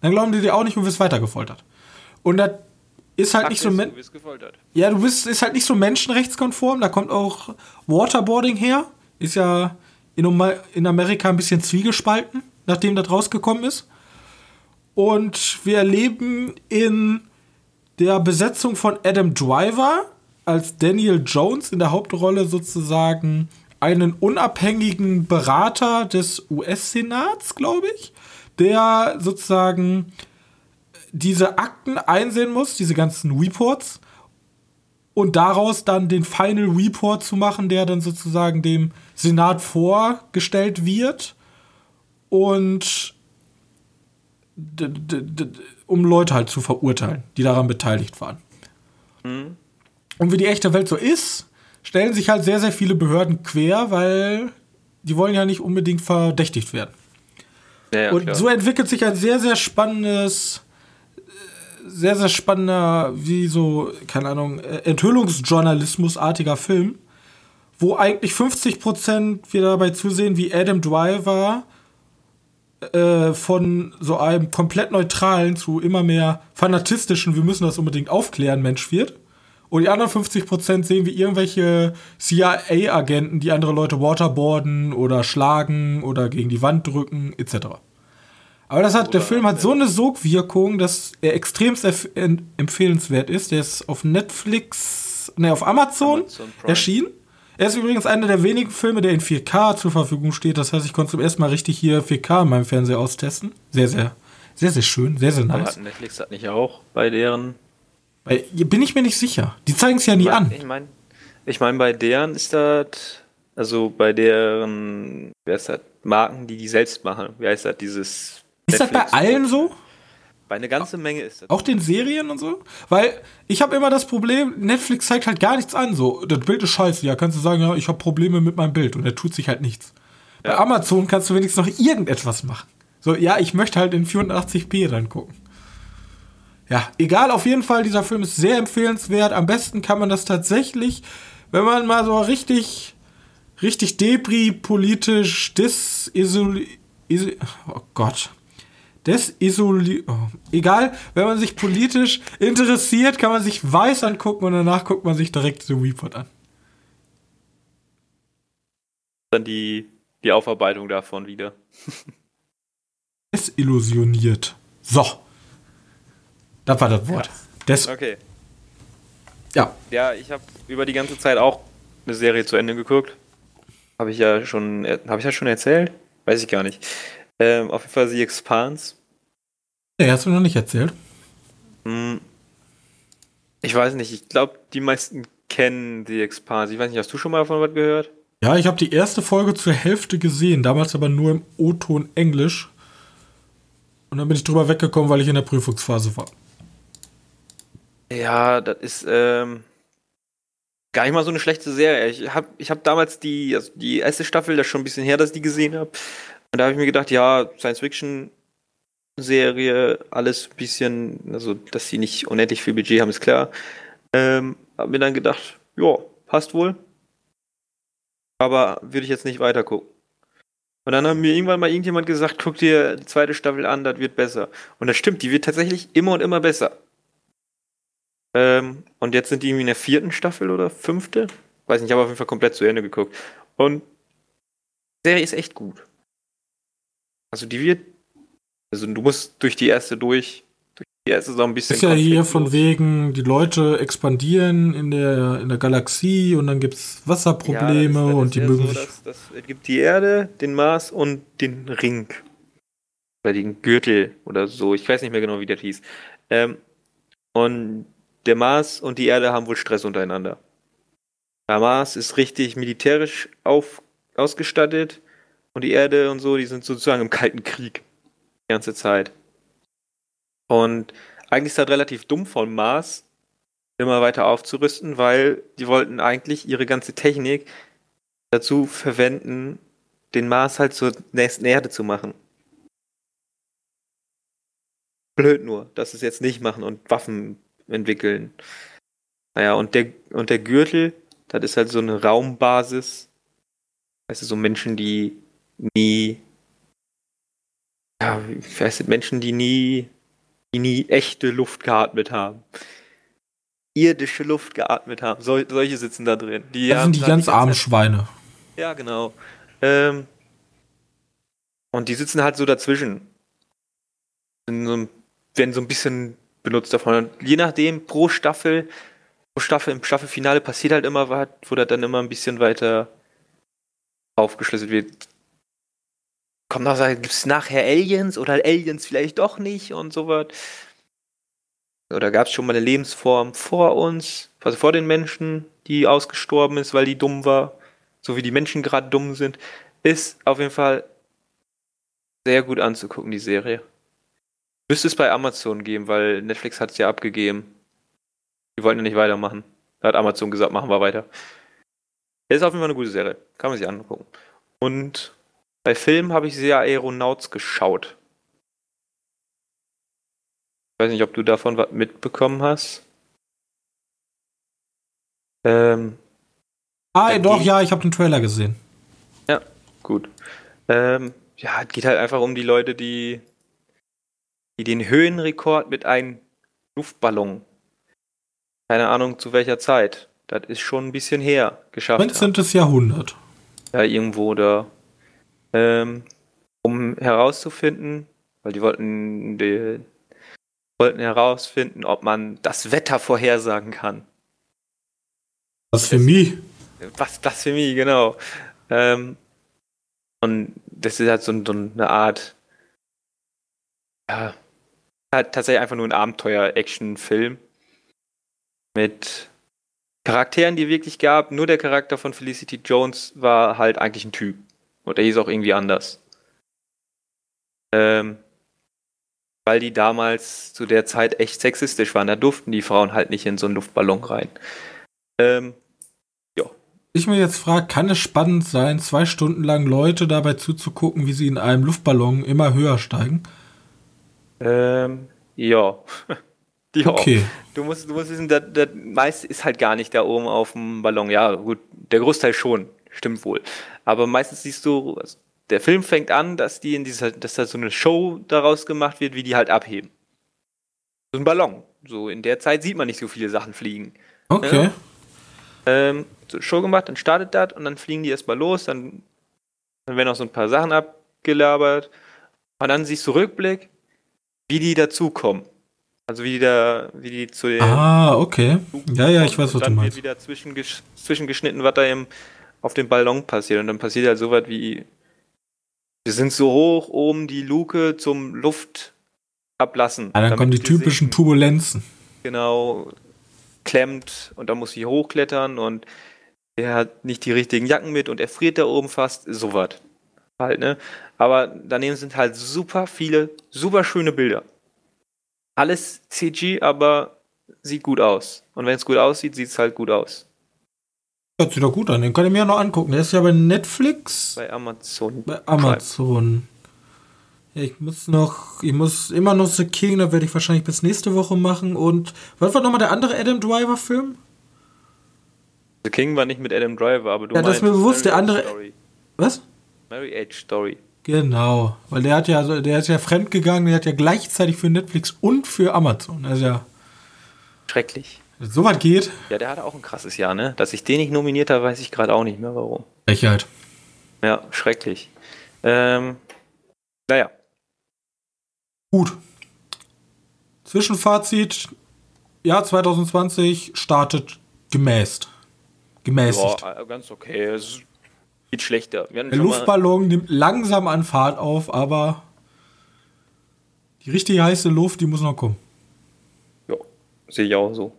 dann glauben die dir auch nicht und wirst weiter gefoltert. Und das ist halt nicht so. Du bist gefoltert. Ja, du bist ist halt nicht so menschenrechtskonform. Da kommt auch Waterboarding her. Ist ja in, in Amerika ein bisschen zwiegespalten, nachdem das rausgekommen ist. Und wir erleben in der Besetzung von Adam Driver als Daniel Jones in der Hauptrolle sozusagen einen unabhängigen Berater des US-Senats, glaube ich, der sozusagen diese Akten einsehen muss, diese ganzen Reports, und daraus dann den Final Report zu machen, der dann sozusagen dem Senat vorgestellt wird und um Leute halt zu verurteilen, die daran beteiligt waren. Mhm. Und wie die echte Welt so ist, stellen sich halt sehr, sehr viele Behörden quer, weil die wollen ja nicht unbedingt verdächtigt werden. Ja, ja, und klar. so entwickelt sich ein sehr, sehr spannendes sehr, sehr spannender, wie so, keine Ahnung, äh, Enthüllungsjournalismusartiger Film, wo eigentlich 50% wir dabei zusehen, wie Adam Driver äh, von so einem komplett neutralen zu immer mehr fanatistischen, wir müssen das unbedingt aufklären, Mensch wird. Und die anderen 50% sehen wir irgendwelche CIA-Agenten, die andere Leute waterboarden oder schlagen oder gegen die Wand drücken, etc. Aber das hat, der Film hat so eine Sogwirkung, dass er extremst empfehlenswert ist. Der ist auf Netflix, ne, auf Amazon, Amazon erschienen. Er ist übrigens einer der wenigen Filme, der in 4K zur Verfügung steht. Das heißt, ich konnte zum ersten Mal richtig hier 4K in meinem Fernseher austesten. Sehr, sehr, sehr, sehr schön, sehr, sehr nice. Aber Netflix hat nicht auch bei deren. Bei, bin ich mir nicht sicher. Die zeigen es ja nie ich mein, an. Ich meine, ich mein, bei deren ist das, also bei deren, wer ist das, Marken, die die selbst machen. Wie heißt das, dieses ist Netflix das bei allen so? Bei einer ganzen Menge ist das. Auch den Serien und so? Weil ich habe immer das Problem, Netflix zeigt halt gar nichts an. So, das Bild ist scheiße. Ja, kannst du sagen, ja, ich habe Probleme mit meinem Bild und er tut sich halt nichts. Ja. Bei Amazon kannst du wenigstens noch irgendetwas machen. So, ja, ich möchte halt in 84p dann gucken. Ja, egal, auf jeden Fall, dieser Film ist sehr empfehlenswert. Am besten kann man das tatsächlich, wenn man mal so richtig, richtig debris politisch disisoliert. Oh Gott desisoliert. Oh. Egal, wenn man sich politisch interessiert, kann man sich weiß angucken und danach guckt man sich direkt den Report an. Dann die, die Aufarbeitung davon wieder. Desillusioniert. So. Das war das Wort. Des okay. Ja. Ja, ich habe über die ganze Zeit auch eine Serie zu Ende geguckt. Habe ich ja schon, habe ich ja schon erzählt? Weiß ich gar nicht. Ähm, auf jeden Fall The Expanse. Nee, hast du noch nicht erzählt. Hm. Ich weiß nicht, ich glaube, die meisten kennen The Expanse. Ich weiß nicht, hast du schon mal davon was gehört? Ja, ich habe die erste Folge zur Hälfte gesehen, damals aber nur im O-Ton Englisch. Und dann bin ich drüber weggekommen, weil ich in der Prüfungsphase war. Ja, das ist ähm, gar nicht mal so eine schlechte Serie. Ich habe ich hab damals die, also die erste Staffel, das ist schon ein bisschen her, dass ich die gesehen habe. Und da habe ich mir gedacht, ja, Science Fiction Serie, alles ein bisschen, also dass sie nicht unendlich viel Budget haben, ist klar. Ähm, hab mir dann gedacht, ja, passt wohl. Aber würde ich jetzt nicht weiter gucken. Und dann haben mir irgendwann mal irgendjemand gesagt, guck dir die zweite Staffel an, das wird besser. Und das stimmt, die wird tatsächlich immer und immer besser. Ähm, und jetzt sind die irgendwie in der vierten Staffel oder fünfte? Weiß nicht, ich habe auf jeden Fall komplett zu Ende geguckt. Und die Serie ist echt gut. Also die wird. Also du musst durch die erste durch. Durch die erste so ein bisschen. Ist ja hier von wegen, die Leute expandieren in der, in der Galaxie und dann gibt es Wasserprobleme ja, das, das und die mögen. So, dass, es gibt die Erde, den Mars und den Ring. Oder den Gürtel oder so. Ich weiß nicht mehr genau, wie der hieß. Ähm, und der Mars und die Erde haben wohl Stress untereinander. Der Mars ist richtig militärisch auf, ausgestattet und die Erde und so, die sind sozusagen im Kalten Krieg. Die ganze Zeit. Und eigentlich ist das relativ dumm von Mars, immer weiter aufzurüsten, weil die wollten eigentlich ihre ganze Technik dazu verwenden, den Mars halt zur nächsten Erde zu machen. Blöd nur, dass sie es jetzt nicht machen und Waffen entwickeln. Naja, und der, und der Gürtel, das ist halt so eine Raumbasis. Weißt du, so Menschen, die nie, ja, ich weiß nicht, Menschen, die nie, die nie echte Luft geatmet haben. Irdische Luft geatmet haben. Sol solche sitzen da drin. Die das sind die ganz armen Schweine. Ja, genau. Ähm, und die sitzen halt so dazwischen. So, werden so ein bisschen benutzt davon. Und je nachdem, pro Staffel, pro Staffel, im Staffelfinale passiert halt immer was, wo das dann immer ein bisschen weiter aufgeschlüsselt wird kommt noch, gibt es nachher Aliens oder Aliens vielleicht doch nicht und so was. oder gab es schon mal eine Lebensform vor uns, also vor den Menschen, die ausgestorben ist, weil die dumm war, so wie die Menschen gerade dumm sind, ist auf jeden Fall sehr gut anzugucken, die Serie. Müsste es bei Amazon geben, weil Netflix hat es ja abgegeben. Die wollten ja nicht weitermachen. Da hat Amazon gesagt, machen wir weiter. Ist auf jeden Fall eine gute Serie. Kann man sich angucken. Und bei Filmen habe ich sehr Aeronauts geschaut. Ich weiß nicht, ob du davon was mitbekommen hast. Ähm, ah, doch, ja, ich habe den Trailer gesehen. Ja, gut. Ähm, ja, es geht halt einfach um die Leute, die, die den Höhenrekord mit einem Luftballon, keine Ahnung zu welcher Zeit, das ist schon ein bisschen her, geschafft 19. haben. Jahrhundert. Ja, irgendwo da. Ähm, um herauszufinden, weil die wollten, die wollten herausfinden, ob man das Wetter vorhersagen kann. Was für mich? Was das für mich, genau. Ähm, und das ist halt so, so eine Art, ja, halt tatsächlich einfach nur ein Abenteuer-Action-Film mit Charakteren, die wirklich gab. Nur der Charakter von Felicity Jones war halt eigentlich ein Typ. Und er hieß auch irgendwie anders. Ähm, weil die damals zu der Zeit echt sexistisch waren. Da durften die Frauen halt nicht in so einen Luftballon rein. Ähm, ich mir jetzt frage, kann es spannend sein, zwei Stunden lang Leute dabei zuzugucken, wie sie in einem Luftballon immer höher steigen? Ähm, ja. ja. Okay. Du musst, du musst wissen, das, das meiste ist halt gar nicht da oben auf dem Ballon. Ja, gut, der Großteil schon, stimmt wohl. Aber meistens siehst du, also der Film fängt an, dass die in dieser, dass da so eine Show daraus gemacht wird, wie die halt abheben. So ein Ballon. So in der Zeit sieht man nicht so viele Sachen fliegen. Okay. Ja? Ähm, so Show gemacht, dann startet das und dann fliegen die erstmal los, dann, dann werden auch so ein paar Sachen abgelabert. Und dann siehst du Rückblick, wie die dazukommen. Also wie die da, wie die zu den. Ah, okay. Ja, ja, ich weiß, was du meinst. Dann wird wieder zwischengesch zwischengeschnitten, was da eben auf dem Ballon passiert. Und dann passiert halt so was wie. Wir sind so hoch oben die Luke zum Luft ablassen. Ja, dann kommen die typischen Turbulenzen. Genau, klemmt und dann muss sie hochklettern und er hat nicht die richtigen Jacken mit und er friert da oben fast, so was. Halt, ne? Aber daneben sind halt super viele, super schöne Bilder. Alles CG, aber sieht gut aus. Und wenn es gut aussieht, sieht es halt gut aus. Hört sich doch gut an, den könnt ihr mir ja noch angucken. Der ist ja bei Netflix. Bei Amazon. Bei Amazon. Ja, ich muss noch, ich muss immer noch The King, da werde ich wahrscheinlich bis nächste Woche machen. Und was war nochmal der andere Adam Driver-Film? The King war nicht mit Adam Driver, aber du Ja, das ist mir bewusst, der andere. Story. Was? Mary Age Story. Genau, weil der hat ja, der ist ja fremdgegangen, der hat ja gleichzeitig für Netflix und für Amazon. Also ja. Schrecklich. So was geht. Ja, der hatte auch ein krasses Jahr, ne? Dass ich den nicht nominiert habe, weiß ich gerade auch nicht mehr warum. Frechheit. Ja, schrecklich. Ähm, naja. Gut. Zwischenfazit: Jahr 2020 startet gemäßt gemäßigt. Ja, ganz okay. Es geht schlechter. Der Luftballon nimmt langsam an Fahrt auf, aber die richtig heiße Luft, die muss noch kommen. Ja, sehe ich auch so.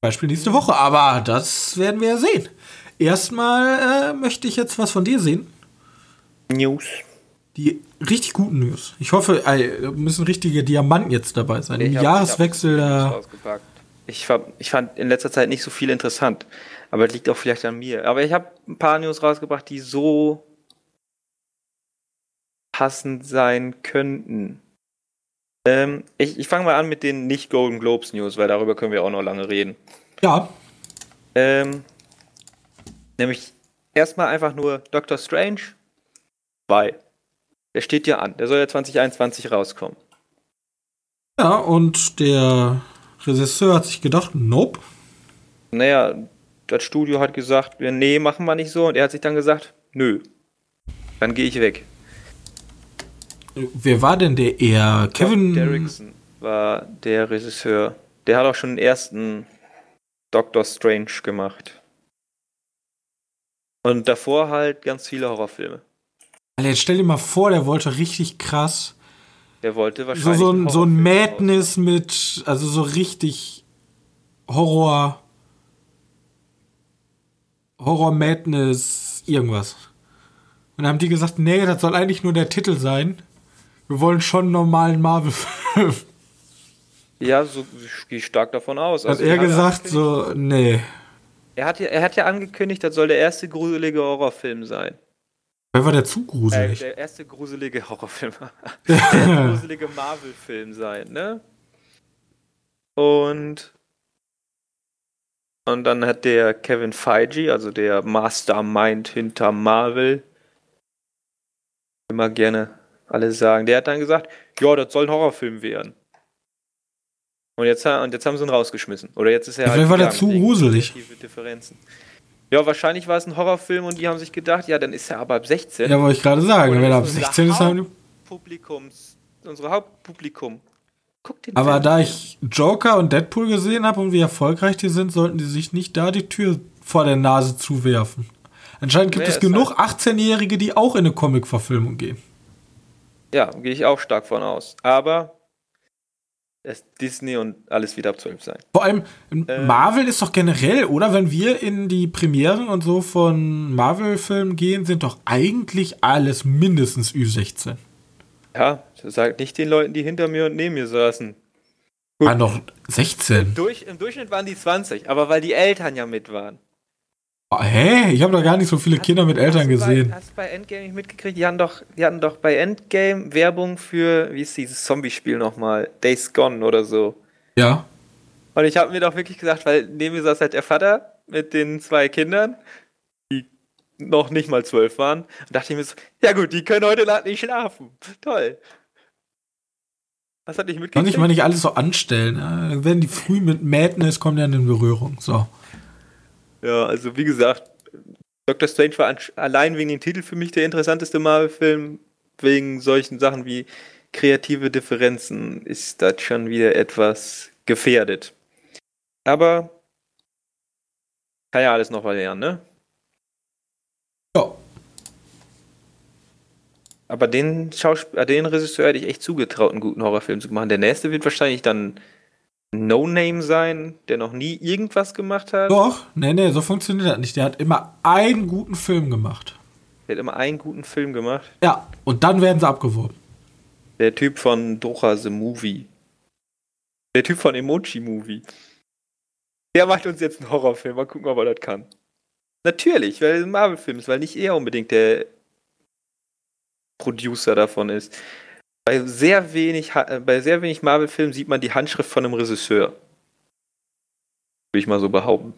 Beispiel nächste Woche, aber das werden wir ja sehen. Erstmal äh, möchte ich jetzt was von dir sehen. News. Die richtig guten News. Ich hoffe, äh, müssen richtige Diamanten jetzt dabei sein. Im Jahreswechsel. da ich, ich fand in letzter Zeit nicht so viel interessant. Aber das liegt auch vielleicht an mir. Aber ich habe ein paar News rausgebracht, die so passend sein könnten. Ähm, ich ich fange mal an mit den nicht Golden Globes News, weil darüber können wir auch noch lange reden. Ja. Ähm, nämlich erstmal einfach nur Doctor Strange 2. Der steht ja an. Der soll ja 2021 rauskommen. Ja, und der Regisseur hat sich gedacht, nope. Naja, das Studio hat gesagt, nee, machen wir nicht so. Und er hat sich dann gesagt, nö. Dann gehe ich weg. Wer war denn der eher? Kevin Derrickson war der Regisseur. Der hat auch schon den ersten Doctor Strange gemacht. Und davor halt ganz viele Horrorfilme. Alter, jetzt stell dir mal vor, der wollte richtig krass Der wollte So, wahrscheinlich. so, einen ein, so ein Madness mit, also so richtig Horror. Horror Madness, irgendwas. Und dann haben die gesagt, nee, das soll eigentlich nur der Titel sein. Wir wollen schon einen normalen Marvel-Film. Ja, so ich gehe stark davon aus. Hat Also, er er, hat gesagt, so, nee. er, hat ja, er hat ja angekündigt, das soll der erste gruselige Horrorfilm sein. Wer war der zu Äh, gruselig? der erste gruselige Horrorfilm. der erste gruselige Marvel-Film sein, ne? Und. Und dann hat der Kevin Feige, also der Mastermind hinter Marvel, immer gerne alle sagen, der hat dann gesagt, ja, das soll ein Horrorfilm werden. Und jetzt, und jetzt haben sie ihn rausgeschmissen. Oder jetzt ist er Ja, vielleicht war der zu gruselig. Differenzen. Ja, wahrscheinlich war es ein Horrorfilm und die haben sich gedacht, ja, dann ist er aber ab 16. ja, wollte ich gerade sagen. Wenn er ab unser 16 ist, haben Publikums, unsere Hauptpublikum. Guckt den Aber Film. da ich Joker und Deadpool gesehen habe und wie erfolgreich die sind, sollten die sich nicht da die Tür vor der Nase zuwerfen. Anscheinend gibt Nee, es genug 18-Jährige, die auch in eine Comic-Verfilmung gehen. Ja, gehe ich auch stark von aus. Aber es Disney und alles wieder ab 12 sein. Vor allem, Äh. Marvel ist doch generell, oder? Wenn wir in die Premieren und so von Marvel-Filmen gehen, sind doch eigentlich alles mindestens Ü16. Ja, sagt nicht den Leuten, die hinter mir und neben mir saßen. Waren doch 16. Durch, Im Durchschnitt waren die 20, aber weil die Eltern ja mit waren. Oh, hä? Ich habe doch gar nicht so viele Kinder mit Eltern Hast du gesehen. Bei, hast du bei Endgame nicht mitgekriegt? Die hatten doch, die hatten doch bei Endgame Werbung für, wie ist dieses Zombie-Spiel nochmal? Days Gone oder so. Ja. Und ich habe mir doch wirklich gesagt, weil neben mir saß halt der Vater mit den zwei Kindern, die noch nicht mal zwölf waren. Und dachte ich mir so, ja gut, die können heute Nacht nicht schlafen. Toll. Was hat Kann mitgekriegt? ich mal nicht alles so anstellen. ne? Dann werden die früh mit Madness, kommen dann in Berührung. So. Ja, also wie gesagt, Doctor Strange war allein wegen dem Titel für mich der interessanteste Marvel-Film. Wegen solchen Sachen wie kreative Differenzen ist das schon wieder etwas gefährdet. Aber kann ja alles noch mal lernen, ne? Ja. Aber den Schauspiel äh, den Regisseur hätte ich echt zugetraut, einen guten Horrorfilm zu machen. Der nächste wird wahrscheinlich dann No-Name sein, der noch nie irgendwas gemacht hat. Doch, nee, nee, so funktioniert das nicht. Der hat immer einen guten Film gemacht. Der hat immer einen guten Film gemacht. Ja, und dann werden sie abgeworben. Der Typ von Dora the Movie. Der Typ von Emoji Movie. Der macht uns jetzt einen Horrorfilm. Mal gucken, ob er das kann. Natürlich, weil es ein Marvel-Film ist, weil nicht er unbedingt der Producer davon ist. Bei sehr wenig, äh, bei sehr wenig Marvel-Filmen sieht man die Handschrift von einem Regisseur. Würde ich mal so behaupten.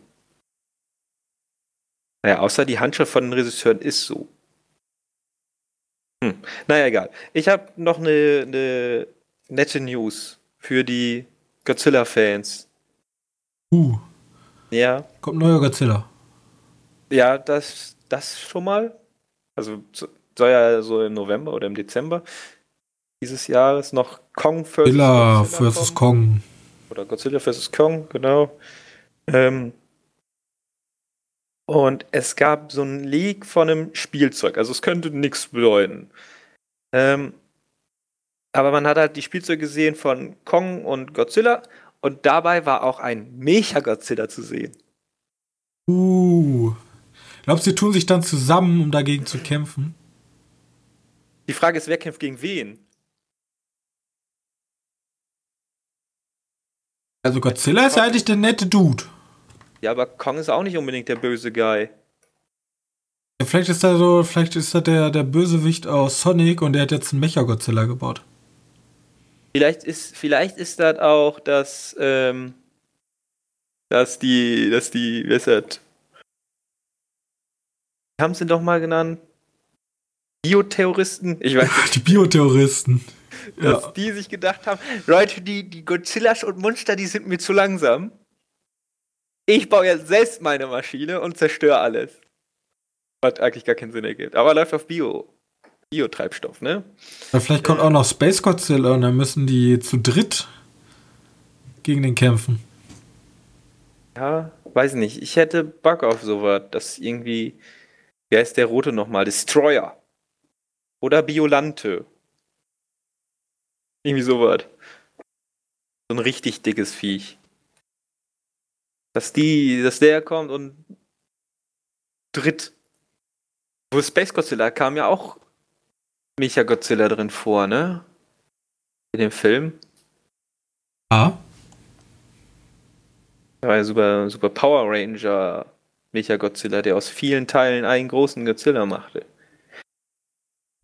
Naja, außer die Handschrift von den Regisseuren ist so. Hm. Naja, egal. Ich habe noch eine, eine nette News für die Godzilla-Fans. Uh, Ja, kommt neuer Godzilla. ja, das, das schon mal. Also so- soll ja so im November oder im Dezember dieses Jahres noch Kong vs. Godzilla vs. Kong. Oder Godzilla vs. Kong, genau. Ähm, und es gab so ein Leak von einem Spielzeug. Also es könnte nichts bedeuten. Ähm, aber man hat halt die Spielzeuge gesehen von Kong und Godzilla. Und dabei war auch ein Mecha-Godzilla zu sehen. Uh. Glaubst du, sie tun sich dann zusammen, um dagegen zu kämpfen? Die Frage ist, wer kämpft gegen wen? Also Godzilla ist ja eigentlich der nette Dude. Ja, aber Kong ist auch nicht unbedingt der böse Guy. Ja, vielleicht ist da so, vielleicht ist da der, der Bösewicht aus Sonic und der hat jetzt einen Mecha-Godzilla gebaut. Vielleicht ist, vielleicht ist das auch, dass, ähm, dass die, dass die, wie ist das? Wie haben sie doch mal genannt? Bioterroristen? Ich weiß nicht, Die Bioterroristen. Dass Ja. die sich gedacht haben, Leute, die, die Godzillas und Monster, die sind mir zu langsam. Ich baue jetzt selbst meine Maschine und zerstöre alles. Was eigentlich gar keinen Sinn ergibt. Aber läuft auf Bio. Biotreibstoff, ne? Oder vielleicht kommt auch noch Space Godzilla und dann müssen die zu dritt gegen den kämpfen. Ja, weiß nicht. Ich hätte Bock auf sowas. Das irgendwie. Wer ist der rote nochmal? Destroyer. Oder Biolante. Irgendwie sowas. So ein richtig dickes Viech. Dass die, dass der kommt und dritt. Wo Space Godzilla kam ja auch Mecha Godzilla drin vor, ne? In dem Film. Ah. Da war ja super, super Power Ranger Mecha Godzilla, der aus vielen Teilen einen großen Godzilla machte.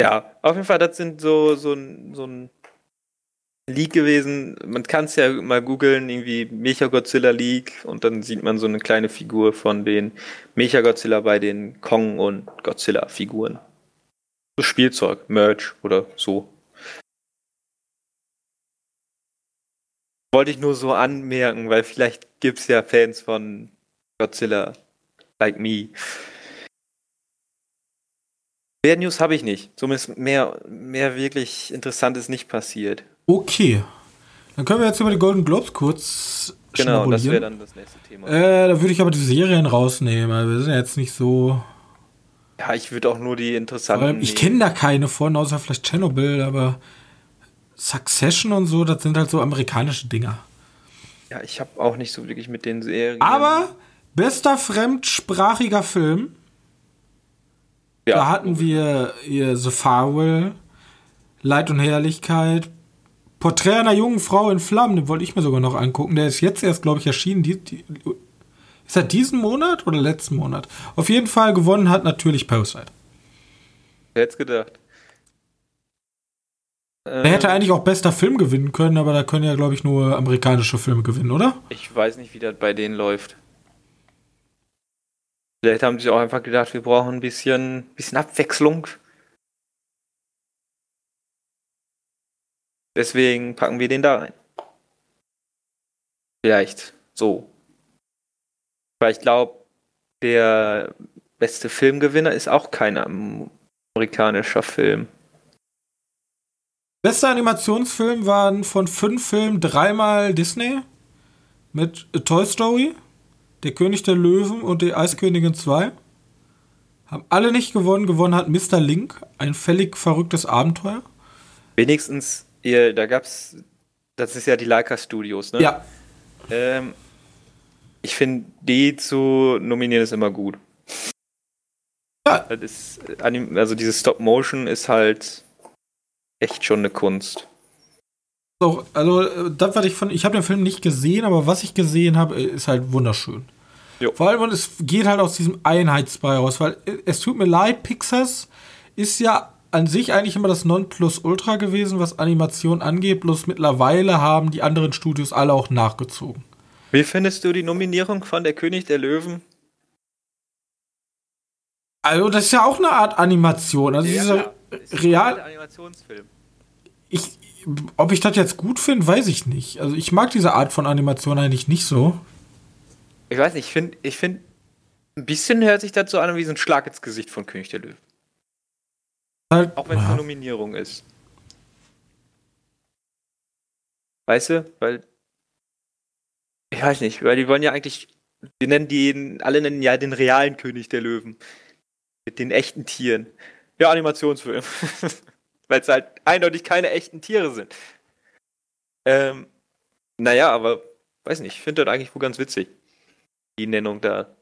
Ja, auf jeden Fall, das sind so, so, ein, so ein Leak gewesen. Man kann es ja mal googeln, irgendwie Mecha Godzilla Leak und dann sieht man so eine kleine Figur von den Mecha Godzilla bei den Kong und Godzilla Figuren. So Spielzeug, Merch oder so. Wollte ich nur so anmerken, weil vielleicht gibt es ja Fans von Godzilla like me. Mehr News habe ich nicht. Zumindest mehr, mehr wirklich Interessantes nicht passiert. Okay. Dann können wir jetzt über die Golden Globes kurz Genau, das wäre dann das nächste Thema. Äh, da würde ich aber die Serien rausnehmen. Wir sind ja jetzt nicht so. Ja, ich würde auch nur die interessanten. Ich kenne da keine von, außer vielleicht Chernobyl, aber Succession und so, das sind halt so amerikanische Dinger. Ja, ich habe auch nicht so wirklich mit den Serien. Aber bester fremdsprachiger Film. Ja. Da hatten wir hier The Farewell, Leid und Herrlichkeit, Porträt einer jungen Frau in Flammen, den wollte ich mir sogar noch angucken. Der ist jetzt erst, glaube ich, erschienen. Die, die, ist er diesen Monat oder letzten Monat? Auf jeden Fall gewonnen hat natürlich Parasite. Wer hätte gedacht? Er hätte eigentlich auch bester Film gewinnen können, aber da können ja, glaube ich, nur amerikanische Filme gewinnen, oder? Ich weiß nicht, wie das bei denen läuft. Vielleicht haben sie auch einfach gedacht, wir brauchen ein bisschen, bisschen Abwechslung. Deswegen packen wir den da rein. Vielleicht so. Weil ich glaube, der beste Filmgewinner ist auch kein amerikanischer Film. Bester Animationsfilm waren von fünf Filmen dreimal Disney mit Toy Story, Der König der Löwen und Die Eiskönigin 2. Haben alle nicht gewonnen. Gewonnen hat Mr. Link, ein völlig verrücktes Abenteuer. Wenigstens ihr, da gab's, das ist ja die Leica Studios, ne? Ja. Ähm, ich finde, die zu nominieren ist immer gut. Ja. Das ist, also dieses Stop Motion ist halt echt schon eine Kunst. So, also das, was ich von, ich habe den Film nicht gesehen, aber was ich gesehen habe, ist halt wunderschön. Jo. Vor allem, und es geht halt aus diesem Einheitsbrei raus, weil es tut mir leid, Pixars ist ja an sich eigentlich immer das Nonplusultra gewesen, was Animation angeht, bloß mittlerweile haben die anderen Studios alle auch nachgezogen. Wie findest du die Nominierung von Der König der Löwen? Also, das ist ja auch eine Art Animation. Also, ja, dieser real. Animationsfilm. Ich, ob ich das jetzt gut finde, weiß ich nicht. Also, ich mag diese Art von Animation eigentlich nicht so. Ich weiß nicht, ich finde, ich find, ein bisschen hört sich so an wie so ein Schlag ins Gesicht von König der Löwen. Halt, Auch wenn es eine Nominierung ist. Weißt du? Weil. Ich weiß nicht, weil die wollen ja eigentlich. Wir nennen die, alle nennen ja den realen König der Löwen. Mit den echten Tieren. Ja, Animationsfilm. weil es halt eindeutig keine echten Tiere sind. Ähm, naja, aber weiß nicht, ich finde das eigentlich wohl ganz witzig. Die Nennung da.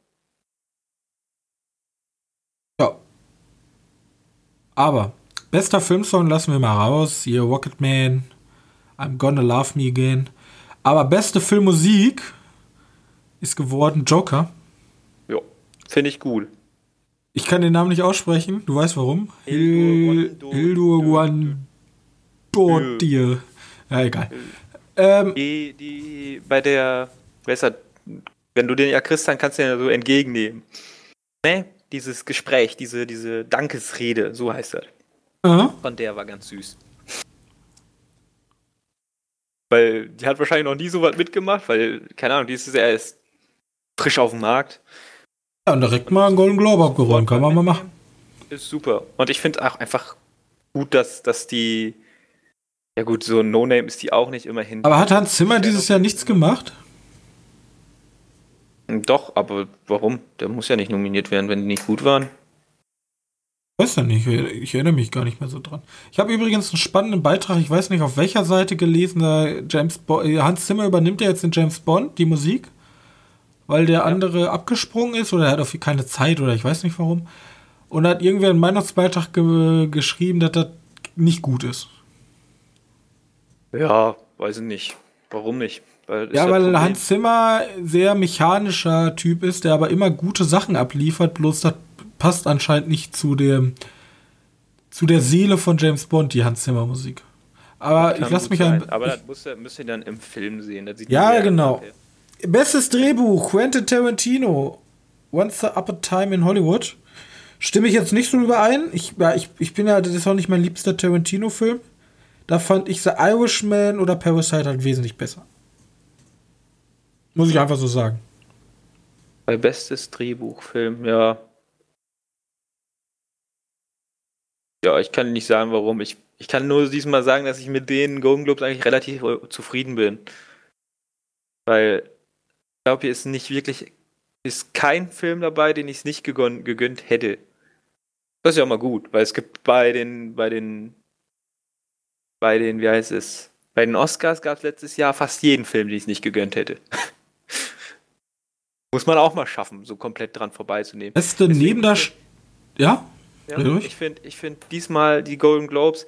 Aber bester Filmsong lassen wir mal raus. Hier Rocketman, I'm Gonna Love Me Again. Aber beste Filmmusik ist geworden Joker. Ja, finde ich gut. Ich kann den Namen nicht aussprechen. Du weißt warum? Hildur Guandordir. Ja, egal. Ähm, die, die bei der, besser, wenn du den ja kriegst, dann kannst du den ja so entgegennehmen. Ne? Dieses Gespräch, diese, diese Dankesrede, so heißt das. Mhm. Von der war ganz süß. Weil die hat wahrscheinlich noch nie so was mitgemacht, weil, keine Ahnung, die ist ja erst frisch auf dem Markt. Ja, und direkt mal einen Golden Globe abgeräumt, kann man mal machen. Ist super. Und ich finde auch einfach gut, dass, dass die. Ja, gut, so ein No-Name ist die auch nicht immerhin. Aber hat Hans Zimmer dieses Jahr nichts gemacht? Doch, aber warum? Der muss ja nicht nominiert werden, wenn die nicht gut waren. Weiß ja nicht, ich erinnere mich gar nicht mehr so dran. Ich habe übrigens einen spannenden Beitrag, ich weiß nicht auf welcher Seite gelesen, da James Bo äh, Hans Zimmer übernimmt ja jetzt den James Bond, die Musik, weil der ja. andere abgesprungen ist oder er hat auf keine Zeit oder ich weiß nicht warum. Und hat irgendwer einen Meinungsbeitrag ge geschrieben, dass das nicht gut ist. Ja, weiß ich nicht. Warum nicht? Weil ja, weil. Hans Zimmer sehr mechanischer Typ ist, der aber immer gute Sachen abliefert, bloß das passt anscheinend nicht zu dem zu der Seele von James Bond, die Hans Zimmer Musik. Aber ich lasse mich ein. Aber das müsst ihr, müsst ihr dann im Film sehen. ja, genau. Bestes Drehbuch: Quentin Tarantino. Once Upon a Time in Hollywood. Stimme ich jetzt nicht so überein. Ich, ja, ich, ich bin ja, das ist auch nicht mein liebster Tarantino-Film. Da fand ich The Irishman oder Parasite halt wesentlich besser. Muss ich einfach so sagen. Bei bestes Drehbuchfilm, ja. Ja, ich kann nicht sagen, warum. Ich, ich kann nur diesmal sagen, dass ich mit den Golden Globes eigentlich relativ äh, zufrieden bin. Weil ich glaube, hier ist nicht wirklich, ist kein Film dabei, den ich es nicht gegönnt, gegönnt hätte. Das ist ja auch mal gut, weil es gibt bei den, bei den, bei den, wie heißt es, bei den Oscars gab es letztes Jahr fast jeden Film, den ich es nicht gegönnt hätte. Muss man auch mal schaffen, so komplett dran vorbeizunehmen. Beste Nebendarsteller. Ja? ja ich finde ich find diesmal die Golden Globes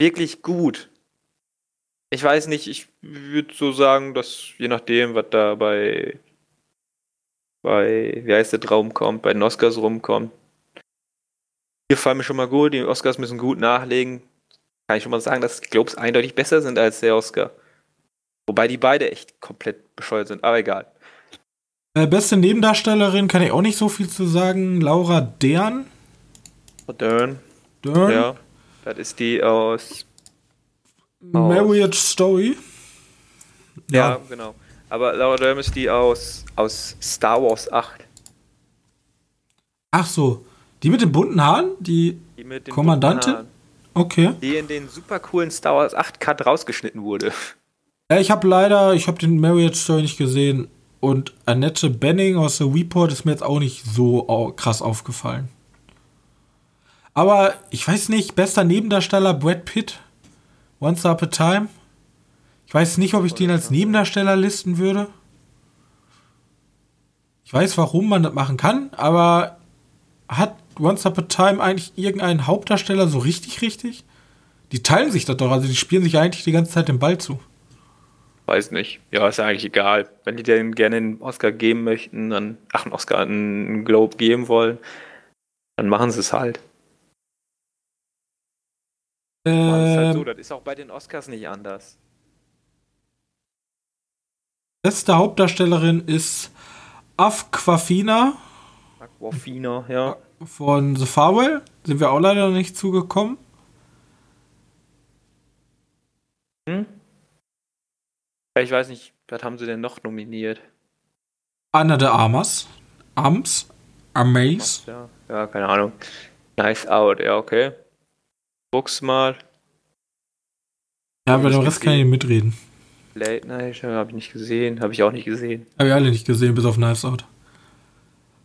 wirklich gut. Ich weiß nicht, ich würde so sagen, dass je nachdem, was da bei, bei, wie heißt der Traum kommt, bei den Oscars rumkommt, hier fallen mir schon mal gut, die Oscars müssen gut nachlegen. Kann ich schon mal sagen, dass die Globes eindeutig besser sind als der Oscar. Wobei die beide echt komplett bescheuert sind, aber egal. Äh, beste Nebendarstellerin kann ich auch nicht so viel zu sagen. Laura Dern. Dern. Dern. Ja, das ist die aus. Marriage Story. Ja. ja, genau. Aber Laura Dern ist die aus, aus Star Wars 8. Ach so. Die mit den bunten Haaren? Die, die Kommandantin? Okay. Die in den super coolen Star Wars 8 Cut rausgeschnitten wurde. Ja, ich habe leider, ich habe den Marriott Story nicht gesehen. Und Annette Benning aus The Report ist mir jetzt auch nicht so krass aufgefallen. Aber ich weiß nicht, bester Nebendarsteller Brad Pitt. Once Upon a Time. Ich weiß nicht, ob ich den als Nebendarsteller listen würde. Ich weiß, warum man das machen kann, aber hat Once Upon a Time eigentlich irgendeinen Hauptdarsteller so richtig, richtig? Die teilen sich das doch, also die spielen sich eigentlich die ganze Zeit den Ball zu. Weiß nicht. Ja, ist ja eigentlich egal. Wenn die denn gerne einen Oscar geben möchten, dann, ach, einen Oscar, einen Globe geben wollen, dann machen sie es halt. Ähm, das ist halt so, das ist auch bei den Oscars nicht anders. Beste Hauptdarstellerin ist Afquafina. Aquafina, ja von The Farewell. Sind wir auch leider nicht zugekommen. Hm? Ich weiß nicht, was haben sie denn noch nominiert? Anna de Armas. Arms. Armaze. Ja, ja, keine Ahnung. Nice Out, ja, okay. Buchs mal. Ja, bei dem Rest gesehen. kann ich nicht mitreden. Late Night habe ich nicht gesehen, habe ich auch nicht gesehen. Habe ich alle nicht gesehen, bis auf Knives Out.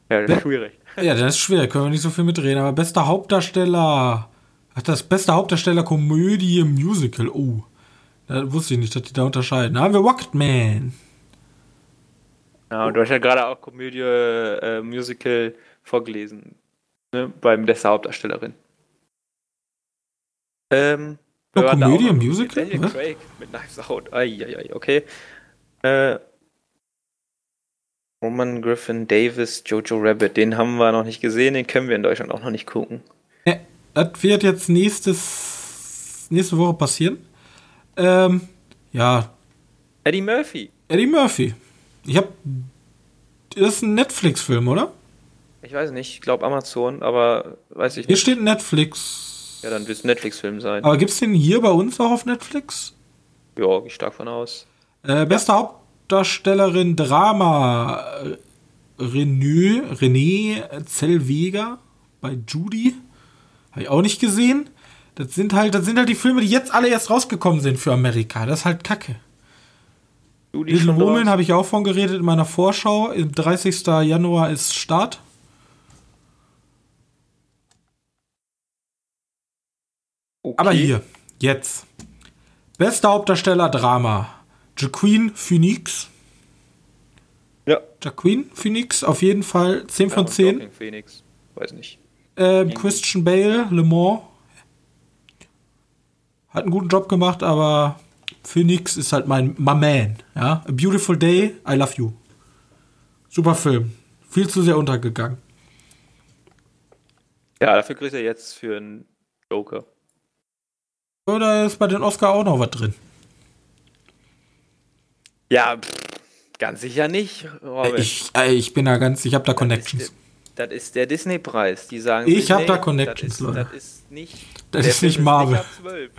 Ja, das ist schwierig. Ja, das ist schwer, können wir nicht so viel mitreden. Aber bester Hauptdarsteller. Ach, das beste Hauptdarsteller Komödie Musical. Oh. Da wusste ich nicht, dass die da unterscheiden. Da haben wir Rocketman. Ja, und du hast ja gerade auch Komödie äh, Musical vorgelesen. Ne? Beim bester Hauptdarstellerin. Ähm, oh, Komödie Musical? Daniel Craig mit Knives Out. Ai, ai, ai, okay. Äh, Roman Griffin Davis, Jojo Rabbit, den haben wir noch nicht gesehen, den können wir in Deutschland auch noch nicht gucken. Ja, das wird jetzt nächstes, nächste Woche passieren. Ähm, ja. Eddie Murphy. Eddie Murphy. Ich hab. Das ist ein Netflix-Film, oder? Ich weiß nicht, ich glaube Amazon, aber weiß ich nicht. Hier steht Netflix. Ja, dann wird es ein Netflix-Film sein. Aber gibt's den hier bei uns auch auf Netflix? Ja, gehe stark von aus. Äh. Haupt Hauptdarstellerin Drama René, René Zellweger bei Judy. Habe ich auch nicht gesehen. Das sind halt, das sind halt die Filme, die jetzt alle erst rausgekommen sind für Amerika. Das ist halt Kacke. Judy Little Woman habe ich auch von geredet in meiner Vorschau. 30. Januar ist Start. Okay. Aber hier, jetzt. Bester Hauptdarsteller Drama. Jaquin Phoenix. Ja. Jaquin Phoenix, auf jeden Fall 10 Ja, von und 10. Joaquin Phoenix. Weiß nicht. Ähm, Christian Bale, Le Mans. Hat einen guten Job gemacht, aber Phoenix ist halt mein my man. Ja? A Beautiful Day, I Love You. Super Film. Viel zu sehr untergegangen. Ja, dafür kriegt er jetzt für einen Joker. Oder ist bei den Oscar auch noch was drin? Ja, pff, ganz sicher nicht, Robin. Ich, ich bin da ganz, ich habe da Connections. Das ist der Disney-Preis. Die sagen, Ich hab Disney, da Connections, das ist, Leute. Das ist nicht, Das ist nicht Marvel. ab 12.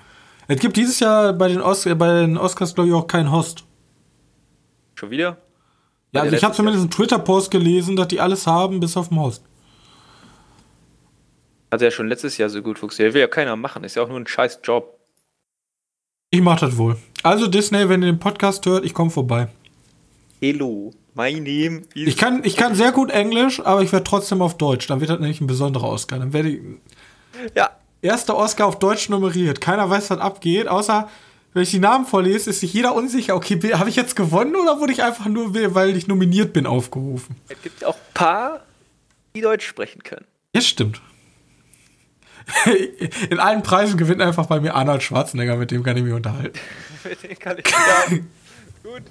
Es gibt dieses Jahr bei den, Os bei den Oscars, glaube ich, auch keinen Host. Schon wieder? Ja, also ich habe zumindest einen Twitter-Post gelesen, dass die alles haben, bis auf den Host. Hat ja schon letztes Jahr so gut funktioniert. Will ja keiner machen. Ist ja auch nur ein scheiß Job. Ich mach das wohl. Also Disney, wenn ihr den Podcast hört, ich komme vorbei. Hello, my name is. Ich kann, ich kann sehr gut Englisch, aber ich werde trotzdem auf Deutsch. Dann wird das nämlich ein besonderer Oscar. Dann werde ich. Ja, Erster Oscar auf Deutsch nummeriert. Keiner weiß, was abgeht, außer wenn ich die Namen vorlese, ist sich jeder unsicher. Okay, habe ich jetzt gewonnen oder wurde ich einfach nur, weil ich nominiert bin, aufgerufen? es gibt auch ein paar, die Deutsch sprechen können. Ja, stimmt. In allen Preisen gewinnt einfach bei mir Arnold Schwarzenegger, mit dem kann ich mich unterhalten. Mit den kann ich sagen. Gut.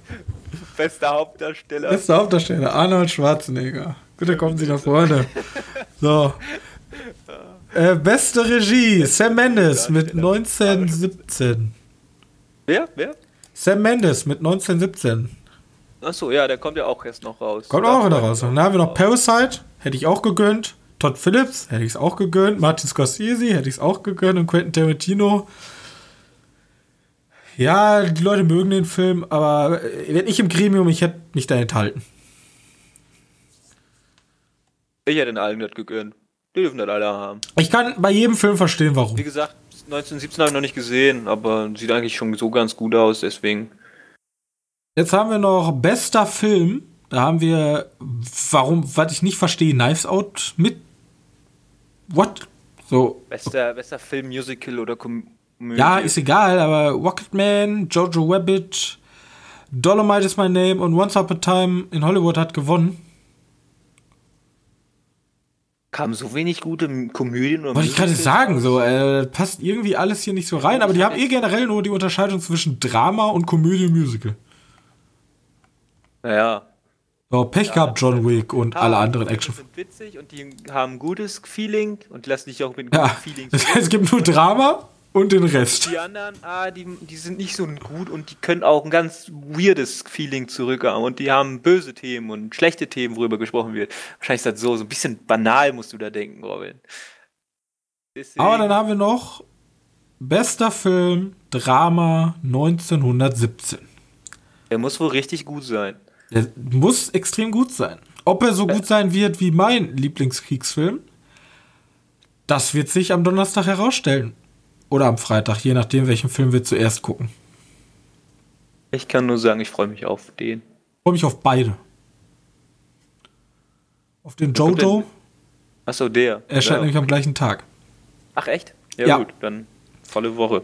Bester Hauptdarsteller. Bester Hauptdarsteller, Arnold Schwarzenegger. Bitte kommen Sie nach vorne. So. Äh, beste Regie, Sam Mendes mit 1917. Wer? Wer? Sam Mendes mit 1917. Achso, ja, der kommt ja auch erst noch raus. Kommt auch wieder raus. Dann haben wir noch Parasite, hätte ich auch gegönnt. Todd Phillips, hätte ich es auch gegönnt. Martin Scorsese, hätte ich es auch gegönnt. Und Quentin Tarantino. Ja, die Leute mögen den Film, aber äh, wenn ich im Gremium, ich hätte mich da enthalten. Ich hätte den allen das gegönnt. Die dürfen das alle haben. Ich kann bei jedem Film verstehen, warum. Wie gesagt, 1917 habe ich noch nicht gesehen, aber sieht eigentlich schon so ganz gut aus, deswegen. Jetzt haben wir noch bester Film. Da haben wir, warum, was ich nicht verstehe, Knives Out mit. What? So. Bester, bester Film, Musical oder Komödie. Ja, ist egal, aber Rocketman, Jojo Rabbit, Dolomite is my name und Once Upon a Time in Hollywood hat gewonnen. Kamen so wenig gute Komödien Wollte ich gerade sagen, so, äh, passt irgendwie alles hier nicht so rein, aber die haben eh generell nur die Unterscheidung zwischen Drama und Komödie und Musical. Naja. So, Pech gehabt, John Wick und alle anderen Die Action. sind witzig und die haben gutes Feeling und die lassen dich auch mit Ja, gutem Feeling das heißt, es gibt nur Drama und den Rest. Die anderen, ah, die, die sind nicht so gut und die können auch ein ganz weirdes Feeling zurückhaben und die haben böse Themen und schlechte Themen, worüber gesprochen wird. Wahrscheinlich ist das so, so ein bisschen banal, musst du da denken, Robin. Deswegen, Aber dann haben wir noch bester Film Drama 1917. der muss wohl richtig gut sein. Der muss extrem gut sein. Ob er so gut sein wird wie mein Lieblingskriegsfilm, das wird sich am Donnerstag herausstellen. Oder am Freitag, je nachdem, welchen Film wir zuerst gucken. Ich kann nur sagen, ich freue mich auf den. Ich freue mich auf beide. Auf den Jojo Achso, der. erscheint Ja. nämlich am gleichen Tag. Ach, echt? Ja, Ja. gut, dann volle Woche.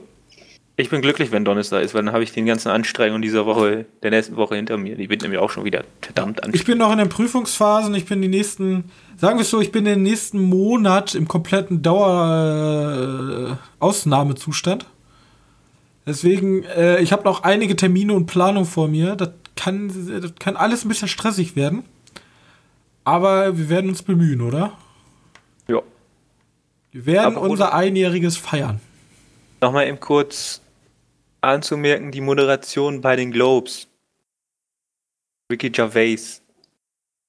Ich bin glücklich, wenn Donnerstag ist, weil dann habe ich den ganzen Anstrengungen dieser Woche, der nächsten Woche hinter mir. Die wird nämlich auch schon wieder verdammt Ich anstrengend. bin noch in den Prüfungsphasen. Ich bin die nächsten, sagen wir es so, ich bin den nächsten Monat im kompletten Dauer-Ausnahmezustand. Deswegen, äh, ich habe noch einige Termine und Planung vor mir. Das kann, das kann alles ein bisschen stressig werden. Aber wir werden uns bemühen, oder? Ja. Wir werden Aber unser Einjähriges feiern. Nochmal eben kurz anzumerken, die Moderation bei den Globes. Ricky Gervais.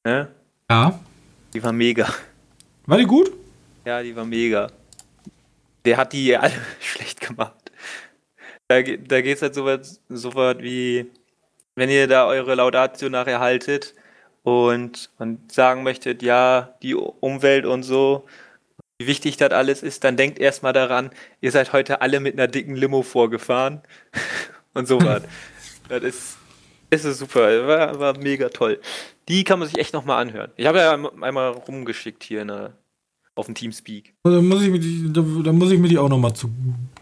Ne? Ja. Die war mega. War die gut? Ja, die war mega. Der hat die alle schlecht gemacht. Da, da geht es halt so was, so was wie, wenn ihr da eure Laudatio nachher haltet und, und sagen möchtet, ja, die Umwelt und so, wie wichtig das alles ist, dann denkt erstmal daran, ihr seid heute alle mit einer dicken Limo vorgefahren und so was. das ist, das ist super, war, war mega toll. Die kann man sich echt nochmal anhören. Ich habe ja einmal rumgeschickt hier in der Auf dem Teamspeak. Da muss ich mir die, da, da muss ich mir die auch nochmal zu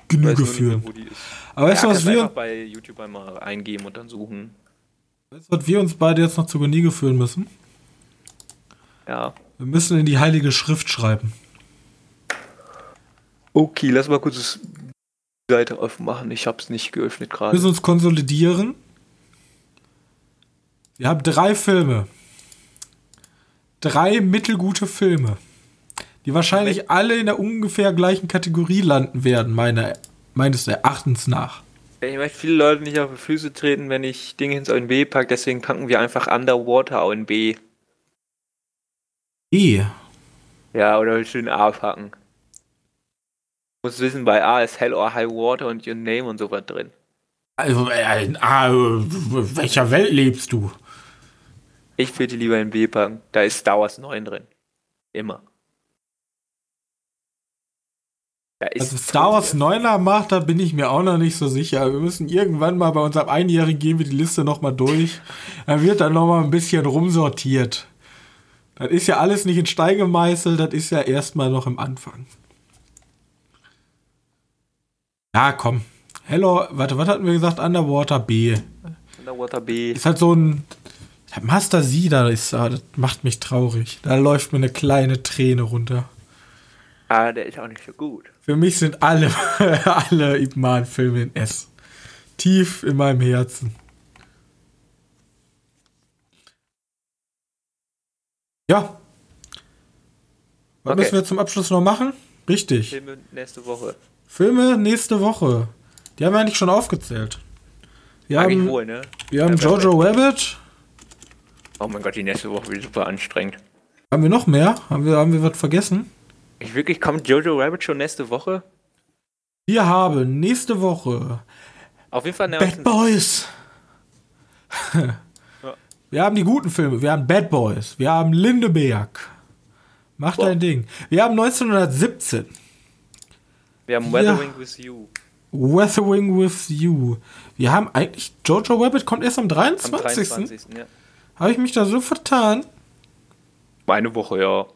Genüge führen. Aber weißt du, was wir. bei YouTube einmal eingeben und dann suchen. Weißt du, was wir uns beide jetzt noch zu Genüge führen müssen? Ja. Wir müssen in die Heilige Schrift schreiben. Okay, lass mal kurz das Seite aufmachen. Ich hab's nicht geöffnet gerade. Wir müssen uns konsolidieren. Wir haben drei Filme. Drei mittelgute Filme. Die wahrscheinlich Wenn alle in der ungefähr gleichen Kategorie landen werden, meine, meines Erachtens nach. Ich möchte viele Leute nicht auf die Füße treten, wenn ich Dinge ins ONB packe, deswegen packen wir einfach Underwater ONB. E. Ja, oder willst du den A packen? Du musst wissen, bei A ist Hell or High Water und Your Name und sowas drin. Also, äh, in A, welcher Welt lebst du? Ich würde lieber in B packen. Da ist Star Wars 9 drin. Immer. also Star Wars 9er macht, da bin ich mir auch noch nicht so sicher. Wir müssen irgendwann mal bei unserem Einjährigen gehen wir die Liste nochmal durch. Da wird dann nochmal ein bisschen rumsortiert. Das ist ja alles nicht in Stein gemeißelt, das ist ja erstmal noch im Anfang. Ja, komm. Hello, warte, was hatten wir gesagt? Underwater B. Underwater B. Ist halt so ein. Master Z, da ist, das macht mich traurig. Da läuft mir eine kleine Träne runter. Ah, der ist auch nicht so gut. Für mich sind alle, alle Ip filme in S. Tief in meinem Herzen. Ja. Was okay. müssen wir zum Abschluss noch machen? Richtig. Filme nächste Woche. Filme nächste Woche. Die haben wir eigentlich schon aufgezählt. Wir Mag haben, wohl, ne? wir haben ja, Jojo Rabbit. Oh mein Gott, die nächste Woche wird super anstrengend. Haben wir noch mehr? Haben wir, haben wir was vergessen? Ich wirklich, kommt Jojo Rabbit schon nächste Woche? Wir haben nächste Woche auf jeden Fall Bad Boys. ja. Wir haben die guten Filme. Wir haben Bad Boys. Wir haben Lindeberg. Mach oh. dein Ding. Wir haben 1917. Wir haben Weathering ja. with You. Weathering with You. Wir haben eigentlich Jojo Rabbit kommt erst am 23. Am 23. Ja. Habe ich mich da so vertan? Meine Woche, ja.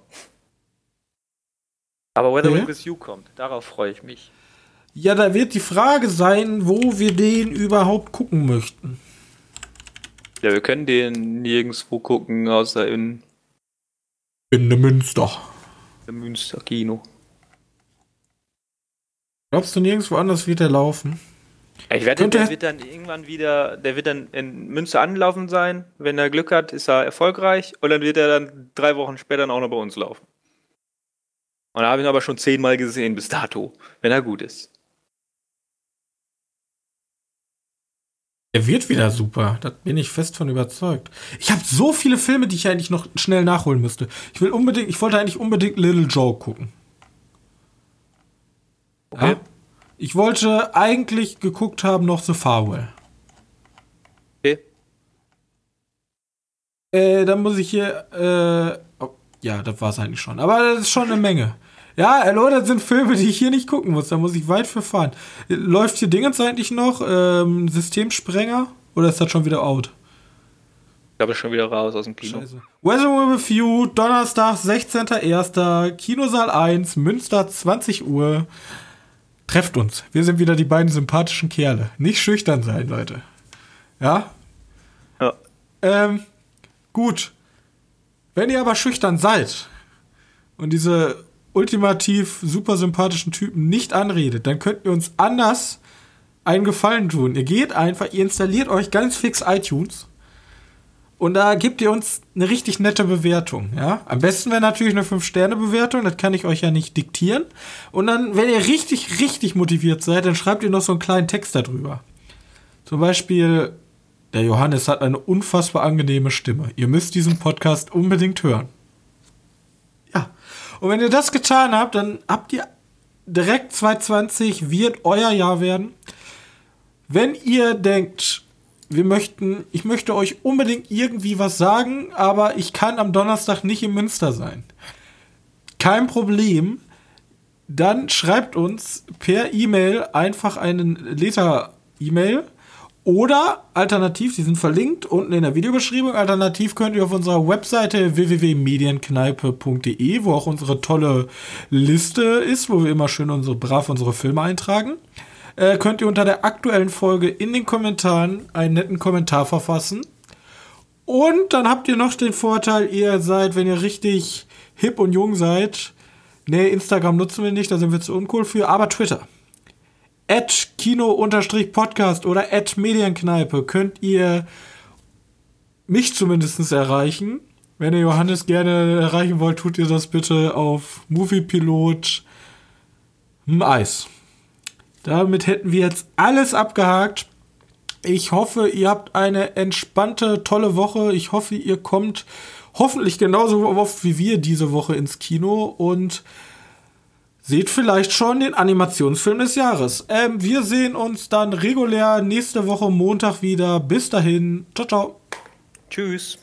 Aber Weathering ja? with You kommt, darauf freue ich mich. Ja, da wird die Frage sein, wo wir den überhaupt gucken möchten. Ja, wir können den nirgendwo gucken, außer in. In der Münster. Im Münster-Kino. Glaubst du, nirgendwo anders wird er laufen? Ich wette, der wird dann irgendwann wieder, der wird dann in Münster anlaufen sein. Wenn er Glück hat, ist er erfolgreich. Und dann wird er dann drei Wochen später auch noch bei uns laufen. Und da habe ich ihn aber schon zehnmal gesehen bis dato, wenn er gut ist. Er wird wieder super, da bin ich fest von überzeugt. Ich habe so viele Filme, die ich eigentlich noch schnell nachholen müsste. Ich will unbedingt, ich wollte eigentlich unbedingt Little Joe gucken. Okay. Ja? Ich wollte eigentlich geguckt haben noch The Farewell. Okay. Äh, dann muss ich hier, äh, oh, ja, das war es eigentlich schon. Aber das ist schon eine Menge. Ja, hallo, das sind Filme, die ich hier nicht gucken muss. Da muss ich weit für fahren. Läuft hier Dingens eigentlich noch? Ähm, Systemsprenger? Oder ist das schon wieder out? Ich glaube, schon wieder raus aus dem Kino. Scheiße. Weather with You, Donnerstag, 16.01. Kinosaal 1, Münster, 20 Uhr. Trefft uns. Wir sind wieder die beiden sympathischen Kerle. Nicht schüchtern sein, Leute. Ja? Ja. Ähm, gut. Wenn ihr aber schüchtern seid und diese ultimativ super sympathischen Typen nicht anredet, dann könnt ihr uns anders einen Gefallen tun. Ihr geht einfach, ihr installiert euch ganz fix iTunes und da gebt ihr uns eine richtig nette Bewertung. Ja? Am besten wäre natürlich eine 5-Sterne-Bewertung, das kann ich euch ja nicht diktieren. Und dann, wenn ihr richtig, richtig motiviert seid, dann schreibt ihr noch so einen kleinen Text darüber. Zum Beispiel, der Johannes hat eine unfassbar angenehme Stimme. Ihr müsst diesen Podcast unbedingt hören. Und wenn ihr das getan habt, dann habt ihr direkt 2020 wird euer Jahr werden. Wenn ihr denkt, wir möchten, ich möchte euch unbedingt irgendwie was sagen, aber ich kann am Donnerstag nicht in Münster sein. Kein Problem. Dann schreibt uns per E-Mail einfach einen Leser-E-Mail Oder alternativ, die sind verlinkt unten in der Videobeschreibung. Alternativ könnt ihr auf unserer Webseite www.medienkneipe.de, wo auch unsere tolle Liste ist, wo wir immer schön unsere brav unsere Filme eintragen, äh, könnt ihr unter der aktuellen Folge in den Kommentaren einen netten Kommentar verfassen. Und dann habt ihr noch den Vorteil, ihr seid, wenn ihr richtig hip und jung seid, nee, Instagram nutzen wir nicht, da sind wir zu uncool für, aber Twitter at Kino-Podcast oder at Medienkneipe könnt ihr mich zumindest erreichen. Wenn ihr Johannes gerne erreichen wollt, tut ihr das bitte auf Moviepilot Eis. Damit hätten wir jetzt alles abgehakt. Ich hoffe, ihr habt eine entspannte, tolle Woche. Ich hoffe, ihr kommt hoffentlich genauso oft wie wir diese Woche ins Kino und seht vielleicht schon den Animationsfilm des Jahres. Ähm, wir sehen uns dann regulär nächste Woche Montag wieder. Bis dahin. Ciao, ciao. Tschüss.